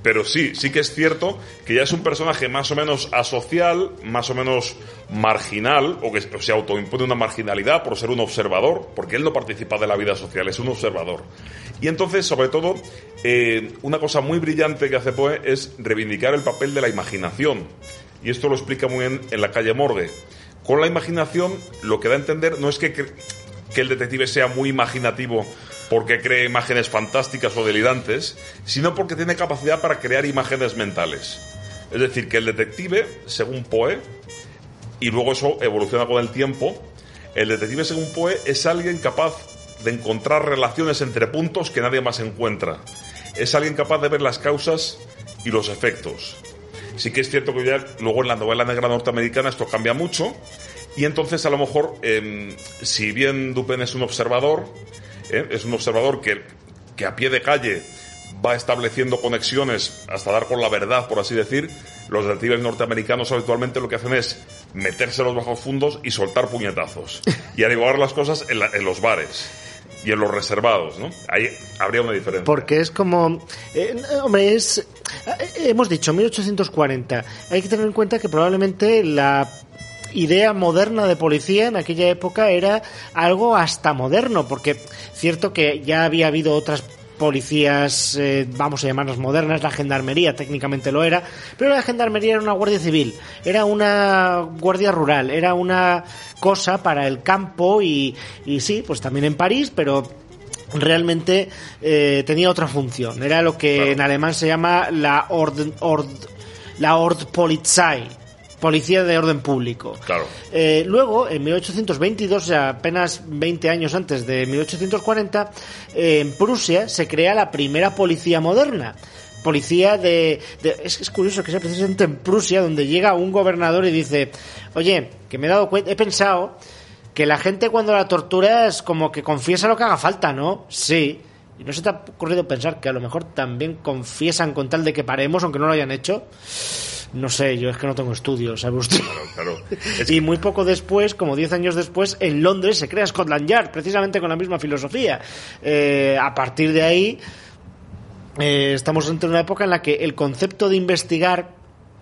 pero sí, sí que es cierto que ya es un personaje más o menos asocial, más o menos marginal, o que se autoimpone una marginalidad por ser un observador, porque él no participa de la vida social, es un observador. Y entonces, sobre todo, eh, una cosa muy brillante que hace Poe es reivindicar el papel de la imaginación. Y esto lo explica muy bien en la calle Morgue. Con la imaginación, lo que da a entender no es que, el detective sea muy imaginativo porque cree imágenes fantásticas o delirantes, sino porque tiene capacidad para crear imágenes mentales. Es decir, que el detective, según Poe, y luego eso evoluciona con el tiempo, el detective, según Poe, es alguien capaz de encontrar relaciones entre puntos que nadie más encuentra. Es alguien capaz de ver las causas y los efectos. Sí que es cierto que ya luego en la novela negra norteamericana esto cambia mucho, y entonces a lo mejor, em, si bien Dupin es un observador, ¿eh? es un observador que, que a pie de calle va estableciendo conexiones hasta dar con la verdad, por así decir, los detectives norteamericanos habitualmente lo que hacen es meterse los bajos fundos y soltar puñetazos. (laughs) Y averiguar las cosas en, la- en los bares y en los reservados, ¿no? Ahí habría una diferencia. Porque es como. eh, hombre, es. eh, hemos dicho 1840. Hay que tener en cuenta que probablemente la idea moderna de policía en aquella época era algo hasta moderno, porque cierto que ya había habido otras policías, eh, vamos a llamarlas modernas, la gendarmería técnicamente lo era, pero la gendarmería era una guardia civil, era una guardia rural, era una cosa para el campo y, y sí, pues también en París, pero realmente eh, tenía otra función. Era lo que en alemán se llama la Ord, Ord- la Ordpolizei, policía de orden público. Claro. Eh, luego, en 1822, o sea, apenas 20 años antes de 1840, eh, en Prusia se crea la primera policía moderna. Policía de, de- es, es curioso que sea precisamente en Prusia donde llega un gobernador y dice, oye, que me he dado cuenta, he pensado que la gente cuando la tortura es como que confiesa lo que haga falta, ¿no? Sí. ¿Y no se te ha ocurrido pensar que a lo mejor también confiesan con tal de que paremos, aunque no lo hayan hecho? No sé, yo es que no tengo estudios, ¿sabe usted? Claro. Y muy poco después, como 10 años después, en Londres se crea Scotland Yard, precisamente con la misma filosofía. Eh, a partir de ahí, eh, estamos entre una época en la que el concepto de investigar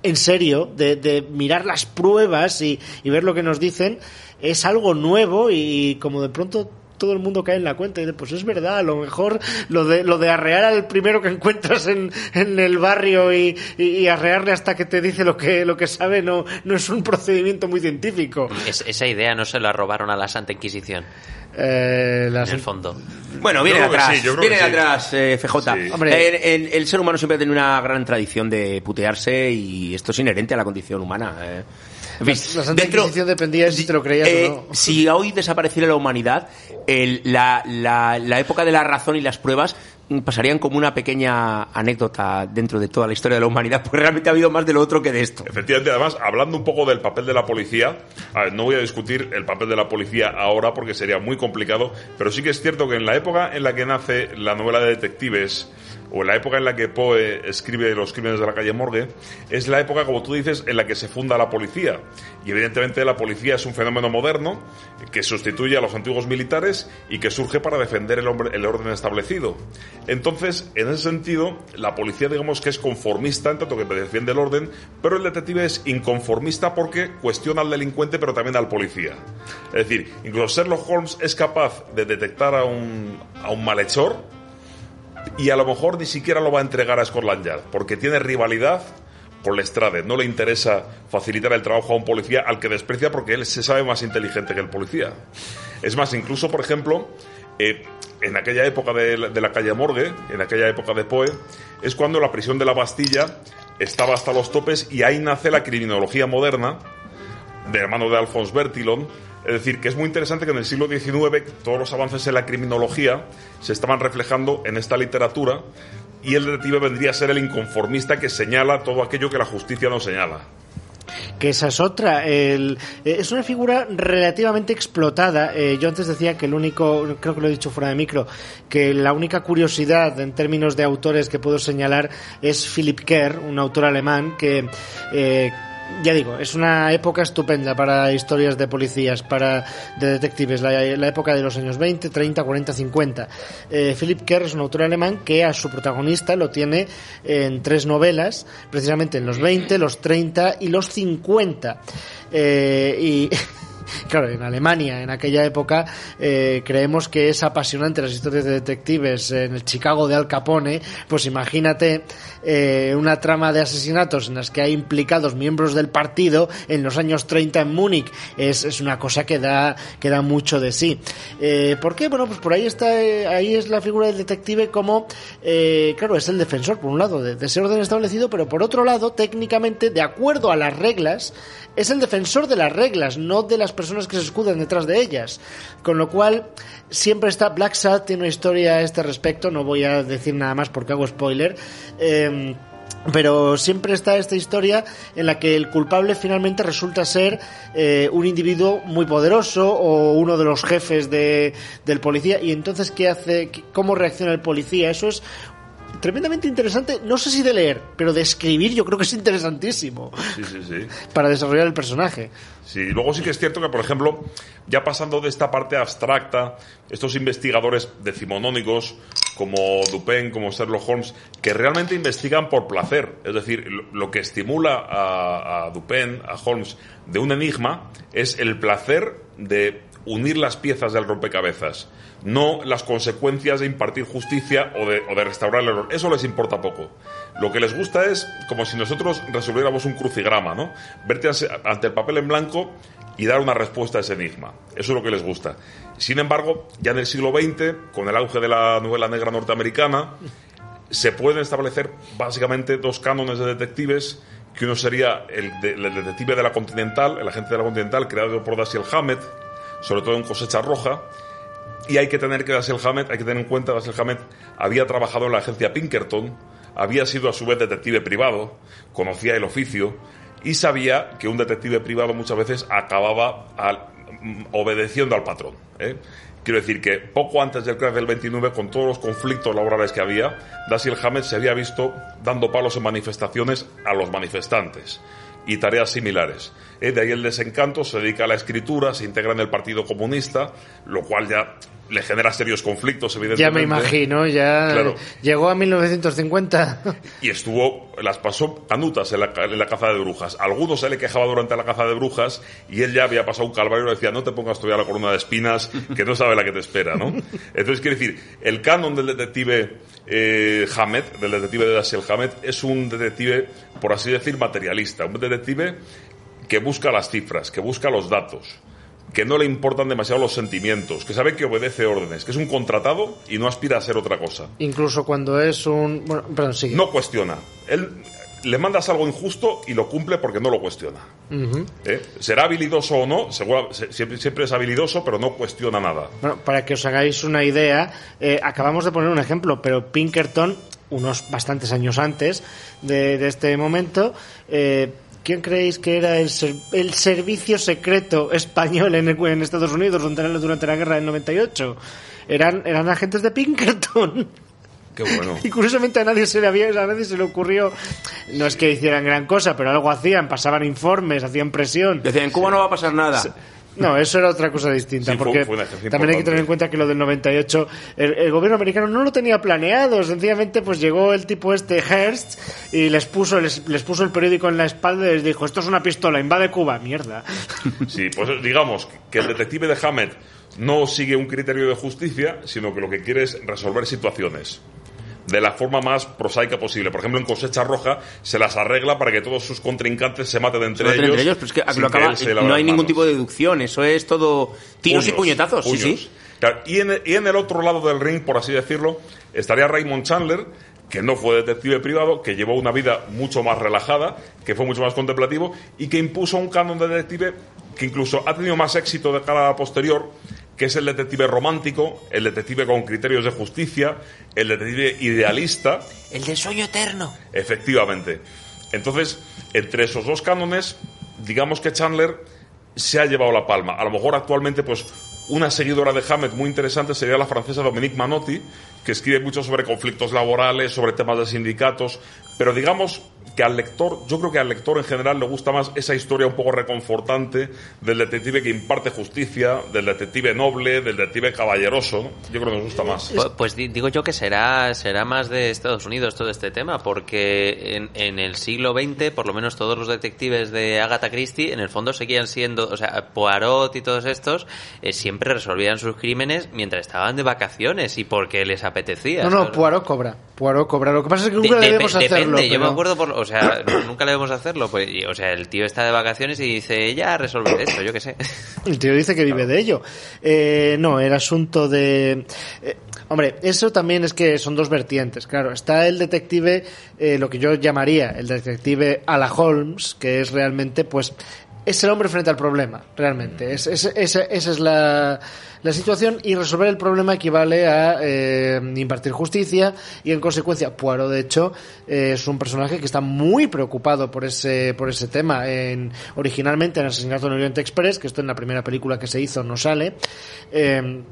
en serio, de, de mirar las pruebas y, y ver lo que nos dicen, es algo nuevo y como de pronto todo el mundo cae en la cuenta y dice, pues es verdad, a lo mejor lo de, lo de arrear al primero que (laughs) encuentras en, en el barrio y, y- y arrearle hasta que te dice lo que, lo que sabe no, no es un procedimiento muy científico. Es- esa idea no se la robaron a la Santa Inquisición, Eh, las- en el fondo. Bueno, viene atrás, sí, viene atrás, eh, FJ. Hombre. Eh, el ser humano siempre ha tenido una gran tradición de putearse y esto es inherente a la condición humana. eh. La Santa dentro- Inquisición dependía de si te lo creías eh, o no. Si hoy desapareciera la humanidad, la- la época de la razón y las pruebas mm, pasarían como una pequeña anécdota dentro de toda la historia de la humanidad, porque realmente ha habido más de lo otro que de esto. Efectivamente, además, hablando un poco del papel de la policía, a ver, no voy a discutir el papel de la policía ahora porque sería muy complicado, pero sí que es cierto que en la época en la que nace la novela de detectives, o la época en la que Poe escribe Los crímenes de la calle Morgue, es la época, como tú dices, en la que se funda la policía. Y evidentemente la policía es un fenómeno moderno que sustituye a los antiguos militares y que surge para defender el, orden establecido. Entonces, en ese sentido, la policía digamos que es conformista en tanto que defiende el orden, pero el detective es inconformista porque cuestiona al delincuente pero también al policía. Es decir, incluso Sherlock Holmes es capaz de detectar a un malhechor y a lo mejor ni siquiera lo va a entregar a Scotland Yard, porque tiene rivalidad con Lestrade. No le interesa facilitar el trabajo a un policía al que desprecia porque él se sabe más inteligente que el policía. Es más, incluso, por ejemplo, eh, en aquella época de la, de la calle Morgue, en aquella época de Poe, es cuando la prisión de la Bastilla estaba hasta los topes y ahí nace la criminología moderna, de hermano de Alphonse Bertillon. Es decir, que es muy interesante que en el siglo XIX todos los avances en la criminología se estaban reflejando en esta literatura y el detective vendría a ser el inconformista que señala todo aquello que la justicia no señala. que esa es otra. Eh, es una figura relativamente explotada. Eh, yo antes decía que el único, creo que lo he dicho fuera de micro, que la única curiosidad en términos de autores que puedo señalar es Philip Kerr, un autor alemán que... eh, ya digo, es una época estupenda para historias de policías, para de detectives, la, época de los años 20, 30, 40, 50. Eh, Philip Kerr es un autor alemán que a su protagonista lo tiene en tres novelas, precisamente en los 20, los 30 y los 50. Eh, y (laughs) claro, en Alemania, en aquella época, eh, creemos que es apasionante las historias de detectives en el Chicago de Al Capone, pues imagínate eh, una trama de asesinatos en las que hay implicados miembros del partido en los años 30 en Múnich. Es, es una cosa que da, que da mucho de sí. Eh, ¿Por qué? Bueno, pues por ahí está, eh, ahí es la figura del detective como, eh, claro, es el defensor, por un lado, de, de ese orden establecido, pero por otro lado, técnicamente, de acuerdo a las reglas, es el defensor de las reglas, no de las personas que se escudan detrás de ellas. Con lo cual, siempre está. Black Sad tiene una historia a este respecto, no voy a decir nada más porque hago spoiler. Pero siempre está esta historia en la que el culpable finalmente resulta ser eh, un individuo muy poderoso o uno de los jefes de, del policía. Y entonces, ¿qué hace? ¿Qué- ¿Cómo reacciona el policía? Eso es tremendamente interesante, no sé si de leer, pero de escribir yo creo que es interesantísimo Sí, sí, sí. para desarrollar el personaje. Sí, luego sí que es cierto que, por ejemplo, ya pasando de esta parte abstracta, estos investigadores decimonónicos como Dupin, como Sherlock Holmes, que realmente investigan por placer. Es decir, lo, que estimula a, a Dupin, a Holmes, de un enigma, es el placer de unir las piezas del rompecabezas, no las consecuencias de impartir justicia o de, restaurar el error. Eso les importa poco. Lo que les gusta es como si nosotros resolviéramos un crucigrama, ¿no? Verte ante- el papel en blanco y dar una respuesta a ese enigma. Eso es lo que les gusta. Sin embargo, ya en el siglo XX, con el auge de la novela negra norteamericana, se pueden establecer básicamente dos cánones de detectives, que uno sería el, el detective de la Continental, el agente de la Continental, creado por Dashiell Hammett, sobre todo en Cosecha Roja, y hay que tener que Dashiell Hammett, hay que tener en cuenta que Dashiell Hammett había trabajado en la agencia Pinkerton, había sido a su vez detective privado, conocía el oficio y sabía que un detective privado muchas veces acababa mm, obedeciendo al patrón. ¿eh? Quiero decir que poco antes del crash del 29, con todos los conflictos laborales que había, Dashiell Hammett se había visto dando palos en manifestaciones a los manifestantes y tareas similares. Eh, De ahí el desencanto, se dedica a la escritura, se integra en el Partido Comunista, lo cual ya le genera serios conflictos, evidentemente. Ya me imagino, ya Claro. llegó a 1950. (laughs) Y estuvo, las pasó canutas en la, en la caza de brujas. Algunos se le quejaba durante la caza de brujas y él ya había pasado un calvario y le decía, no te pongas todavía la corona de espinas, que no sabe la que te espera, ¿no? (laughs) Entonces, quiere decir, el canon del detective eh, Hammett, del detective de Dashiell Hammett, es un detective, por así decir, materialista. Un detective que busca las cifras, que busca los datos, que no le importan demasiado los sentimientos, que sabe que obedece órdenes, que es un contratado y no aspira a ser otra cosa. Incluso cuando es un... Bueno, perdón, sigue. No cuestiona. Él le mandas algo injusto y lo cumple porque no lo cuestiona. ¿eh? Será habilidoso o no, seguro- se- siempre, siempre es habilidoso, pero no cuestiona nada. Bueno, para que os hagáis una idea, eh, acabamos de poner un ejemplo, pero Pinkerton, unos bastantes años antes de, de este momento, eh, ¿quién creéis que era el, ser- el servicio secreto español en, el- en Estados Unidos durante, la- durante la guerra del 98? Eran, eran agentes de Pinkerton. Qué bueno. (laughs) Y curiosamente a nadie se le había, a nadie se le ocurrió, no es que hicieran gran cosa, pero algo hacían, pasaban informes, hacían presión. Decían, en Cuba no va a pasar nada. No, eso era otra cosa distinta, Sí, porque fue también hay que tener en cuenta que lo del 98, el, el gobierno americano no lo tenía planeado, sencillamente pues llegó el tipo este Hearst y les puso, les, les puso el periódico en la espalda y les dijo, esto es una pistola, invade Cuba, mierda. (laughs) Sí, pues digamos que el detective de Hammett no sigue un criterio de justicia, sino que lo que quiere es resolver situaciones de la forma más prosaica posible. Por ejemplo, en Cosecha Roja se las arregla para que todos sus contrincantes se maten entre, Se ellos. entre ellos, pero es que lo acaba- no hay ningún manos. tipo de deducción, eso es todo tiros y Puños, puñetazos, sí, sí. Claro, y, en, y en el otro lado del ring, por así decirlo, estaría Raymond Chandler, que no fue detective privado, que llevó una vida mucho más relajada, que fue mucho más contemplativo y que impuso un canon de detective que incluso ha tenido más éxito de cara a posterior, que es el detective romántico, el detective con criterios de justicia, el detective idealista, El del sueño eterno. Efectivamente. Entonces, entre esos dos cánones, digamos que Chandler se ha llevado la palma. A lo mejor actualmente, pues, una seguidora de Hammett muy interesante sería la francesa Dominique Manotti, que escribe mucho sobre conflictos laborales, sobre temas de sindicatos, pero digamos que al lector, yo creo que al lector en general le gusta más esa historia un poco reconfortante del detective que imparte justicia, del detective noble, del detective caballeroso. Yo creo que nos gusta más. Pu- Pues di- digo yo que será, será más de Estados Unidos todo este tema, porque en, en el siglo XX, por lo menos todos los detectives de Agatha Christie, en el fondo seguían siendo, o sea, Poirot y todos estos, eh, siempre resolvían sus crímenes mientras estaban de vacaciones y porque les apetecía. No, no, ¿sabes? Poirot cobra, Poirot cobra. Lo que pasa es que De- nunca depe- debemos hacerlo. depende, yo me acuerdo, por, o sea, (coughs) nunca debemos hacerlo, pues, o sea, el tío está de vacaciones y dice, ya resolver esto, yo qué sé. (laughs) El tío dice que vive de ello. Eh, no, el asunto de... eh, hombre, eso también es que son dos vertientes, claro. Está el detective, eh, lo que yo llamaría el detective a la Holmes, que es realmente, pues, es el hombre frente al problema, realmente. Es, es- esa- esa es la, la situación y resolver el problema equivale a eh, impartir justicia y en consecuencia Poirot de hecho eh, es un personaje que está muy preocupado por ese por ese tema. En, originalmente en Asesinato en Oriente Express que esto en la primera película que se hizo no sale eh,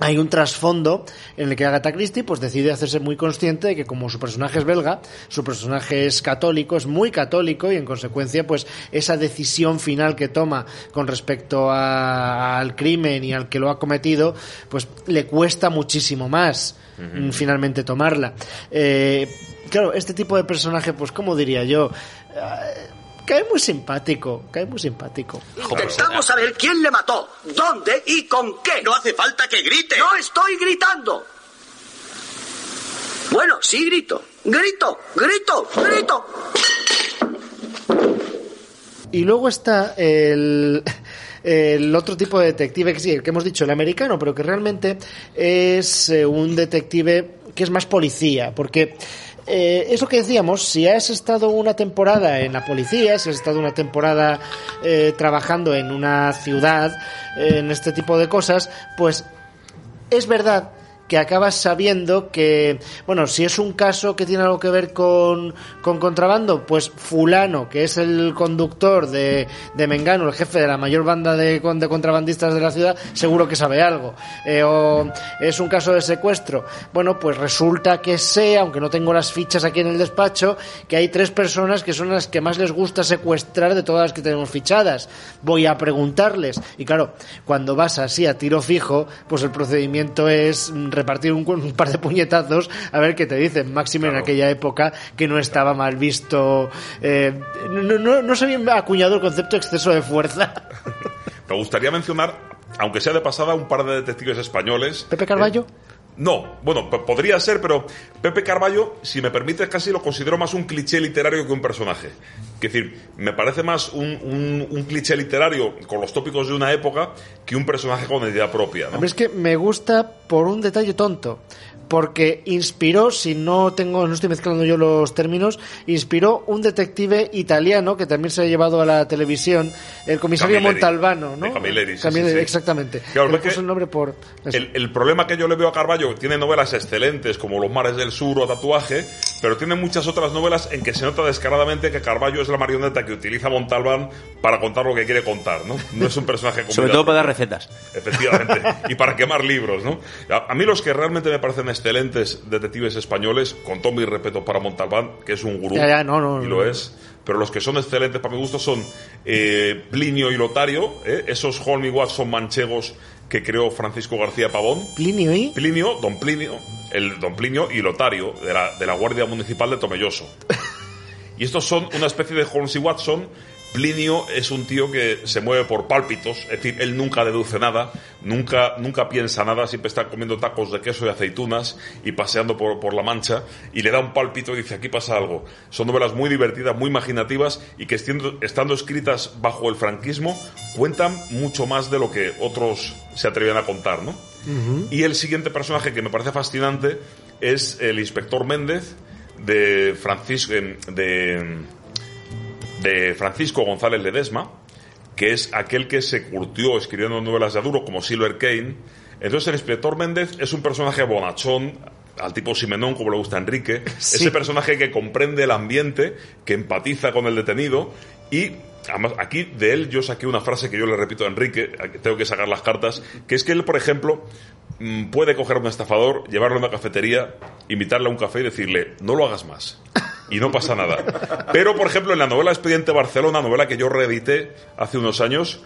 hay un trasfondo en el que Agatha Christie pues decide hacerse muy consciente de que como su personaje es belga, su personaje es católico, es muy católico y en consecuencia pues esa decisión final que toma con respecto a- al crimen y al que lo ha cometido pues le cuesta muchísimo más mm, finalmente tomarla. Eh, claro, este tipo de personaje pues como diría yo... Eh, cae muy simpático, cae muy simpático. Intentamos saber quién le mató, dónde y con qué. No hace falta que grite. No estoy gritando. Bueno, sí grito. Grito, grito, grito. Y luego está el, el otro tipo de detective que sí, el que hemos dicho, el americano, pero que realmente es eh, un detective que es más policía, porque eh, es lo que decíamos, si has estado una temporada en la policía, si has estado una temporada eh, trabajando en una ciudad, en este tipo de cosas, pues es verdad que acabas sabiendo que, bueno, si es un caso que tiene algo que ver con, con contrabando, pues fulano, que es el conductor de, de Mengano, el jefe de la mayor banda de, de contrabandistas de la ciudad, seguro que sabe algo. Eh, o es un caso de secuestro. Bueno, pues resulta que sé, aunque no tengo las fichas aquí en el despacho, que hay tres personas que son las que más les gusta secuestrar de todas las que tenemos fichadas. Voy a preguntarles. Y claro, cuando vas así a tiro fijo, pues el procedimiento es repartir un, par de puñetazos a ver qué te dicen. Máximo en aquella época que no estaba mal visto. eh, no, no, no se había acuñado el concepto de exceso de fuerza. (laughs) Me gustaría mencionar, aunque sea de pasada, un par de detectives españoles. Pepe Carballo. No, bueno, podría ser, pero Pepe Carballo, si me permites, casi lo considero más un cliché literario que un personaje. Es decir, me parece más un, un- cliché literario con los tópicos de una época que un personaje con idea propia. ¿no? A es que me gusta por un detalle tonto. Porque inspiró, si no tengo, no estoy mezclando yo los términos, inspiró un detective italiano que también se ha llevado a la televisión, el comisario Camilleri. Montalbano, ¿no? Camilleri, sí, Camilleri, sí, sí. exactamente. Claro, ves que el nombre por. El, el problema que yo le veo a Carballo, tiene novelas excelentes como Los mares del sur o Tatuaje, pero tiene muchas otras novelas en que se nota descaradamente que Carballo es la marioneta que utiliza Montalbán para contar lo que quiere contar, ¿no? No es un personaje con Sobre todo para dar recetas. Efectivamente. y para quemar libros, ¿no? A, a mí los que realmente me parecen excelentes detectives españoles, con todo mi respeto para Montalbán, que es un gurú, Ya, ya, no, no, y lo es, pero los que son excelentes para mi gusto son eh, Plinio y Lotario, ¿eh? esos Holmes y Watson manchegos que creó Francisco García Pavón. Plinio y. Plinio, don Plinio, el don Plinio y Lotario, de la, de la Guardia Municipal de Tomelloso. (laughs) Y estos son una especie de Holmes y Watson. Plinio es un tío que se mueve por pálpitos, es decir, él nunca deduce nada, nunca, nunca piensa nada, siempre está comiendo tacos de queso y aceitunas y paseando por, por la mancha y le da un pálpito y dice aquí pasa algo. Son novelas muy divertidas, muy imaginativas y que estando, estando escritas bajo el franquismo cuentan mucho más de lo que otros se atrevían a contar, ¿no? Y el siguiente personaje que me parece fascinante es el inspector Méndez de Francisco de, de Francisco González Ledesma, que es aquel que se curtió escribiendo novelas de Aduro como Silver Kane. Entonces el inspector Méndez es un personaje bonachón, al tipo Simenón, como le gusta a Enrique, (laughs) Sí. ese personaje que comprende el ambiente, que empatiza con el detenido y además aquí de él yo saqué una frase que yo le repito a Enrique, tengo que sacar las cartas, que es que él, por ejemplo, mm, puede coger a un estafador, llevarlo a una cafetería, invitarle a un café y decirle, no lo hagas más. (laughs) Y no pasa nada. Pero, por ejemplo, en la novela Expediente Barcelona, novela que yo reedité hace unos años,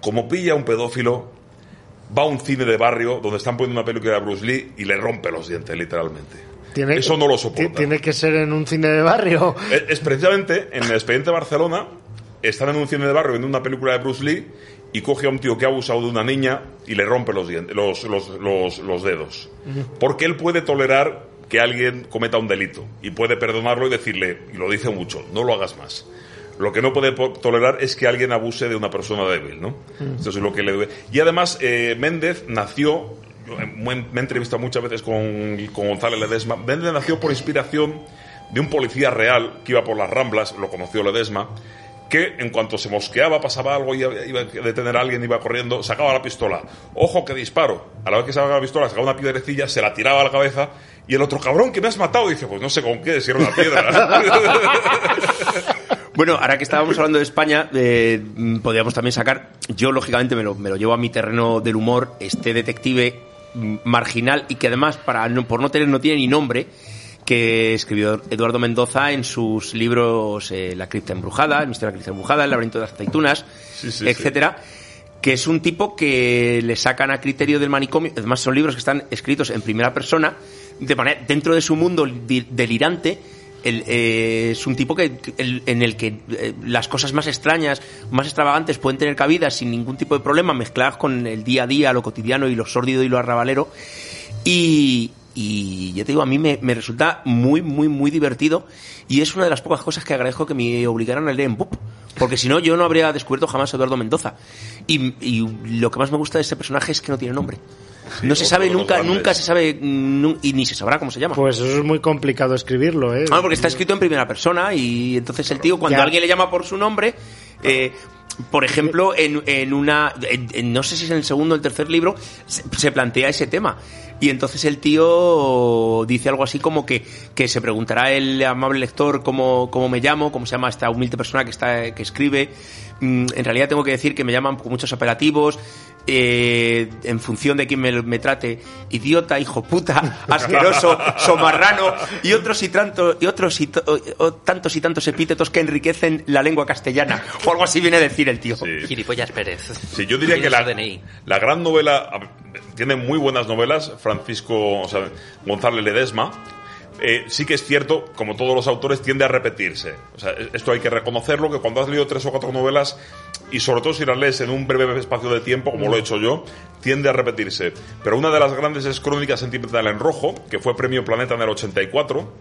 como pilla un pedófilo, va a un cine de barrio donde están poniendo una película de Bruce Lee y le rompe los dientes, literalmente. Tiene- Eso no lo soporta. Tiene que ser en un cine de barrio. Es, es precisamente en el expediente Barcelona, están en un cine de barrio viendo una película de Bruce Lee y coge a un tío que ha abusado de una niña y le rompe los, dientes, los, los, los, los dedos. Porque él puede tolerar que alguien cometa un delito y puede perdonarlo y decirle, y lo dice mucho, no lo hagas más. Lo que no puede tolerar es que alguien abuse de una persona débil, ¿no? Esto es lo que le duele. Y además, eh, Méndez nació, yo, eh, me he entrevistado muchas veces con, con González Ledesma, Méndez nació por inspiración de un policía real que iba por las Ramblas, lo conoció Ledesma, que en cuanto se mosqueaba, pasaba algo y iba iba a detener a alguien, iba corriendo, sacaba la pistola. Ojo que disparo. A la vez que sacaba la pistola, sacaba una piedrecilla, se la tiraba a la cabeza y el otro cabrón que me has matado dice, pues no sé con qué, si era una piedra. (laughs) Bueno, ahora que estábamos hablando de España, eh, podríamos también sacar, yo lógicamente me lo, me lo llevo a mi terreno del humor, este detective marginal y que además, para no- por no tener, no tiene ni nombre, que escribió Eduardo Mendoza en sus libros eh, La cripta embrujada, El misterio de la cripta embrujada, El laberinto de las aceitunas, Sí, sí, etcétera. Que es un tipo que le sacan a criterio del manicomio. Además, son libros que están escritos en primera persona, de manera, dentro de su mundo delirante, el, eh, es un tipo que, el- en el que eh, las cosas más extrañas, más extravagantes pueden tener cabida sin ningún tipo de problema, mezcladas con el día a día, lo cotidiano y lo sórdido y lo arrabalero. Y, y ya te digo, a mí me, resulta muy, muy, muy divertido y es una de las pocas cosas que agradezco que me obligaran a leer en BUP. Porque si no, yo no habría descubierto jamás a Eduardo Mendoza. Y, y lo que más me gusta de este personaje es que no tiene nombre. No se sabe nunca, grandes. nunca se sabe, y ni se sabrá cómo se llama. Pues eso es muy complicado escribirlo, ¿eh? Ah, porque está escrito en primera persona y entonces el tío, cuando Ya. alguien le llama por su nombre, eh, por ejemplo, en, en una, en- en- no sé si es en el segundo o el tercer libro, se, se plantea ese tema. Y entonces el tío dice algo así como que, que se preguntará el amable lector cómo, cómo me llamo, cómo se llama esta humilde persona que está que escribe. Mm, En realidad tengo que decir que me llaman con muchos apelativos, eh, en función de quién me, me trate, idiota, hijo puta, (laughs) asqueroso, somarrano y otros y tantos y otros y to- o- o tantos y tantos epítetos que enriquecen la lengua castellana o algo así viene a decir el tío. Gilipollas Pérez. Sí, yo diría que la, la gran novela tiene muy buenas novelas, Francisco o sea, González Ledesma. Eh, sí que es cierto, como todos los autores, tiende a repetirse. O sea, e- esto hay que reconocerlo, que cuando has leído tres o cuatro novelas, y sobre todo si las lees en un breve espacio de tiempo, como lo he hecho yo, tiende a repetirse. Pero una de las grandes es Crónica Sentimental en Rojo, que fue premio Planeta en el 84,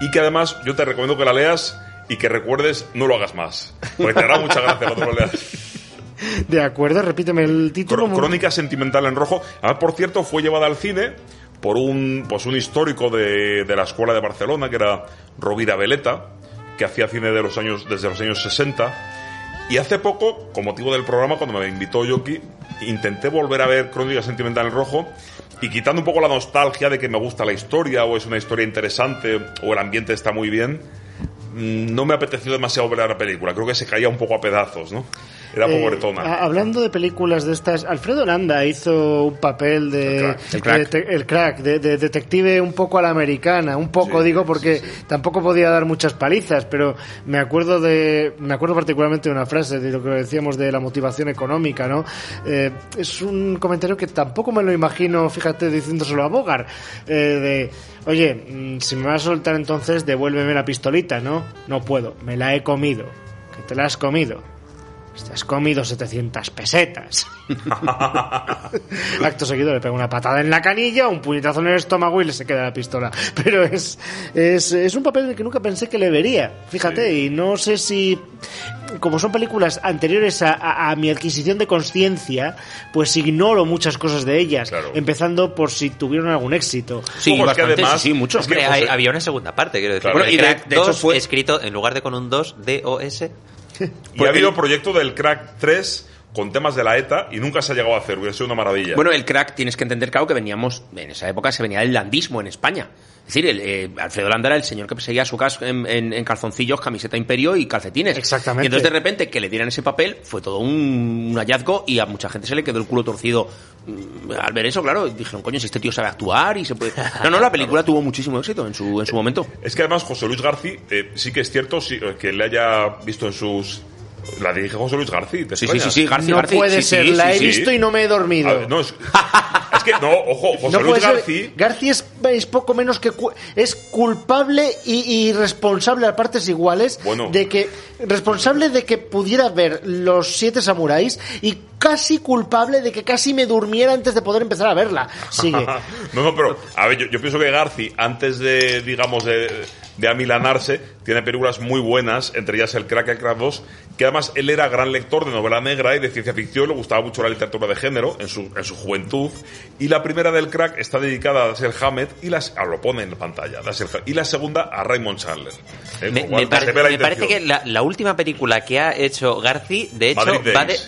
y que además yo te recomiendo que la leas y que recuerdes, no lo hagas más. Porque te hará mucha gracia cuando lo leas. (laughs) De acuerdo, repíteme el título. Crónica sentimental en rojo. Además, por cierto, fue llevada al cine por un, pues un histórico de, de la escuela de Barcelona, que era Rovira Veleta, que hacía cine de los años, desde los años 60. Y hace poco, con motivo del programa, cuando me invitó Yoki, intenté volver a ver Crónica Sentimental en Rojo y quitando un poco la nostalgia de que me gusta la historia o es una historia interesante o el ambiente está muy bien, no me apeteció demasiado ver la película. Creo que se caía un poco a pedazos, ¿no? Era Eh, pobretona. hablando de películas de estas, Alfredo Landa hizo un papel de El crack. de el crack, de, de detective un poco a la americana, un poco digo porque tampoco podía dar muchas palizas, pero me acuerdo de me acuerdo particularmente de una frase de lo que decíamos de la motivación económica, ¿no? Eh, es un comentario que tampoco me lo imagino, fíjate, diciéndoselo a Bogart, eh, de Oye, mm, si me vas a soltar entonces, devuélveme la pistolita, ¿no? No puedo, me la he comido. Que te la has comido. Te has comido 700 pesetas. (laughs) Acto seguido le pega una patada en la canilla, un puñetazo en el estómago y le se queda la pistola. Pero es, es, es un papel que nunca pensé que le vería. Fíjate, y no sé si, como son películas anteriores a, a- a mi adquisición de conciencia, pues ignoro muchas cosas de ellas. Empezando por si tuvieron algún éxito. Hombre, hay- había una segunda parte, quiero decir. Claro. Y de- de hecho 2 fue- escrito en lugar de con un 2, D-O-S. Y ha habido proyecto del Crack 3 con temas de la ETA y nunca se ha llegado a hacer. Hubiera sido una maravilla. Bueno, el crack tienes que entender, claro, que veníamos, en esa época se venía el landismo en España. Es decir, el, eh, Alfredo Landa era el señor que perseguía a su casa en, en- en calzoncillos, camiseta imperio y calcetines. Exactamente. Y entonces de repente que le dieran ese papel fue todo un, un hallazgo y a mucha gente se le quedó el culo torcido mm, al ver eso, claro. Dijeron, coño, si este tío sabe actuar y se puede... (laughs) No, no, la película tuvo muchísimo éxito en su, en su momento. Es que además José Luis García, eh, sí que es cierto sí, que le haya visto en sus... La dirige José Luis García. ¿te Sí, sí, sí, sí, García, no García, puede sí, ser, sí, la sí, he sí. visto y no me he dormido. No, es, (laughs) es que, no, ojo, José No Luis. García... García es, es poco menos que cu- es culpable y, y responsable a partes iguales Bueno. de que responsable de que pudiera ver los siete samuráis y casi culpable de que casi me durmiera antes de poder empezar a verla. Sigue. (laughs) no, no, pero a ver, yo, yo pienso que Garci, antes de, digamos, de, de amilanarse, tiene películas muy buenas, entre ellas El Crack y El Crack 2, que además él era gran lector de novela negra y de ciencia ficción, le gustaba mucho la literatura de género en su, en su juventud, y la primera del Crack está dedicada a Dashiell Hammett, y las, ah, lo pone en pantalla, Dashiell Hammett, y la segunda a Raymond Chandler. ¿eh? Me, me pare- la parece que la, la última película que ha hecho Garci, de hecho, Madrid va de.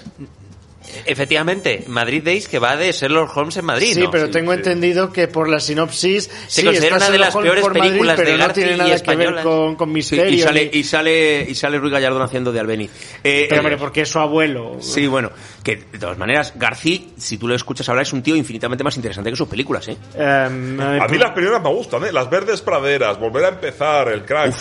Efectivamente, Madrid Days, que va de Sherlock Holmes en Madrid. Sí, ¿no? pero tengo entendido que por la sinopsis Se sí, considera está una de las Holmes peores por Madrid, películas pero de no Garci tiene y nada que ver con, con Sí, misterio. y sale, ni- y sale y sale Ruiz Gallardón haciendo de Albeniz. Eh, Pero eh, hombre, porque es su abuelo. Sí, bueno, que de todas maneras, García, si tú lo escuchas hablar, es un tío infinitamente más interesante que sus películas, ¿eh? Em, A mí las primeras me gustan, ¿eh? Las verdes praderas, volver a empezar, el crack.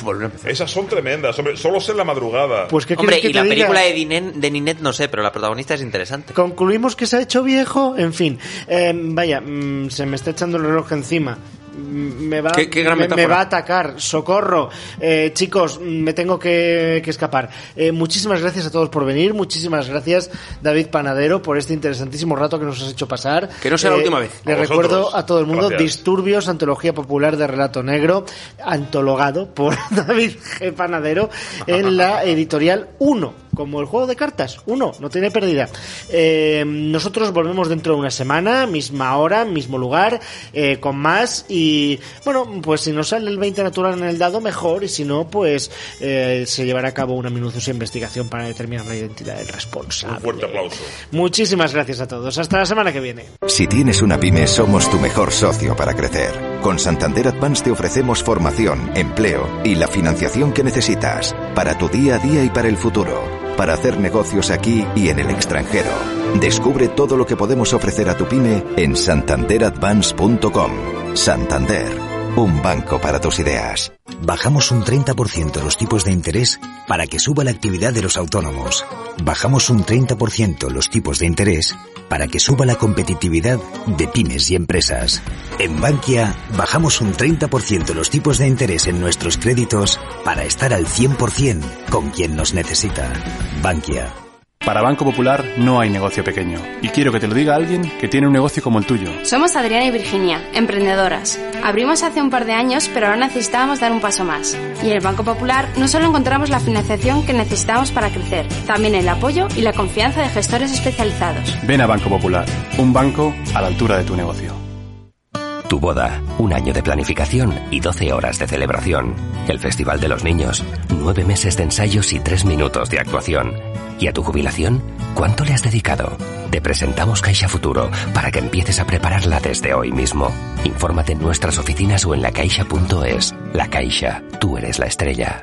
Esas son tremendas, hombre. Solo sé en la madrugada. Pues, ¿qué Hombre, que y te la diga? película de, Dinen- de Ninet no sé, pero la protagonista es interesante. Concluimos que se ha hecho viejo, en fin. Eh, vaya, mm, se me está echando el reloj encima. Me va, Qué- qué gran me, va a atacar. Socorro. Eh, chicos, me tengo que, que escapar. Eh, muchísimas gracias a todos por venir. Muchísimas gracias, David Panadero, por este interesantísimo rato que nos has hecho pasar. Que no sea la Eh, última vez. Le recuerdo a todo el mundo Gracias. Disturbios, antología popular de relato negro, antologado por (laughs) David G. Panadero en la editorial 1, como el juego de cartas, 1, no tiene pérdida. Eh, nosotros volvemos dentro de una semana, misma hora, mismo lugar, eh, con más y bueno, pues si nos sale el 20 natural en el dado, mejor y si no, pues eh, se llevará a cabo una minuciosa investigación para determinar la identidad del responsable. Un fuerte aplauso. Muchísimas gracias a todos. Hasta la semana que viene. Si tienes una pyme, somos tu mejor socio para crecer. Con Santander Advance te ofrecemos formación, empleo y la financiación que necesitas para tu día a día y para el futuro, para hacer negocios aquí y en el extranjero. Descubre todo lo que podemos ofrecer a tu pyme en santanderadvance.com. Santander, un banco para tus ideas. Bajamos un 30% los tipos de interés para que suba la actividad de los autónomos. Bajamos un 30% los tipos de interés para que suba la competitividad de pymes y empresas. En Bankia, bajamos un 30% los tipos de interés en nuestros créditos para estar al 100% con quien nos necesita. Bankia. Para Banco Popular no hay negocio pequeño. Y quiero que te lo diga alguien que tiene un negocio como el tuyo. Somos Adriana y Virginia, emprendedoras. Abrimos hace un par de años, pero ahora necesitábamos dar un paso más. Y en el Banco Popular no solo encontramos la financiación que necesitábamos para crecer, también el apoyo y la confianza de gestores especializados. Ven a Banco Popular, un banco a la altura de tu negocio. Tu boda, un año de planificación y 12 horas de celebración. El Festival de los Niños, nueve meses de ensayos y tres minutos de actuación. ¿Y a tu jubilación? ¿Cuánto le has dedicado? Te presentamos Caixa Futuro para que empieces a prepararla desde hoy mismo. Infórmate en nuestras oficinas o en lacaixa.es. La Caixa, tú eres la estrella.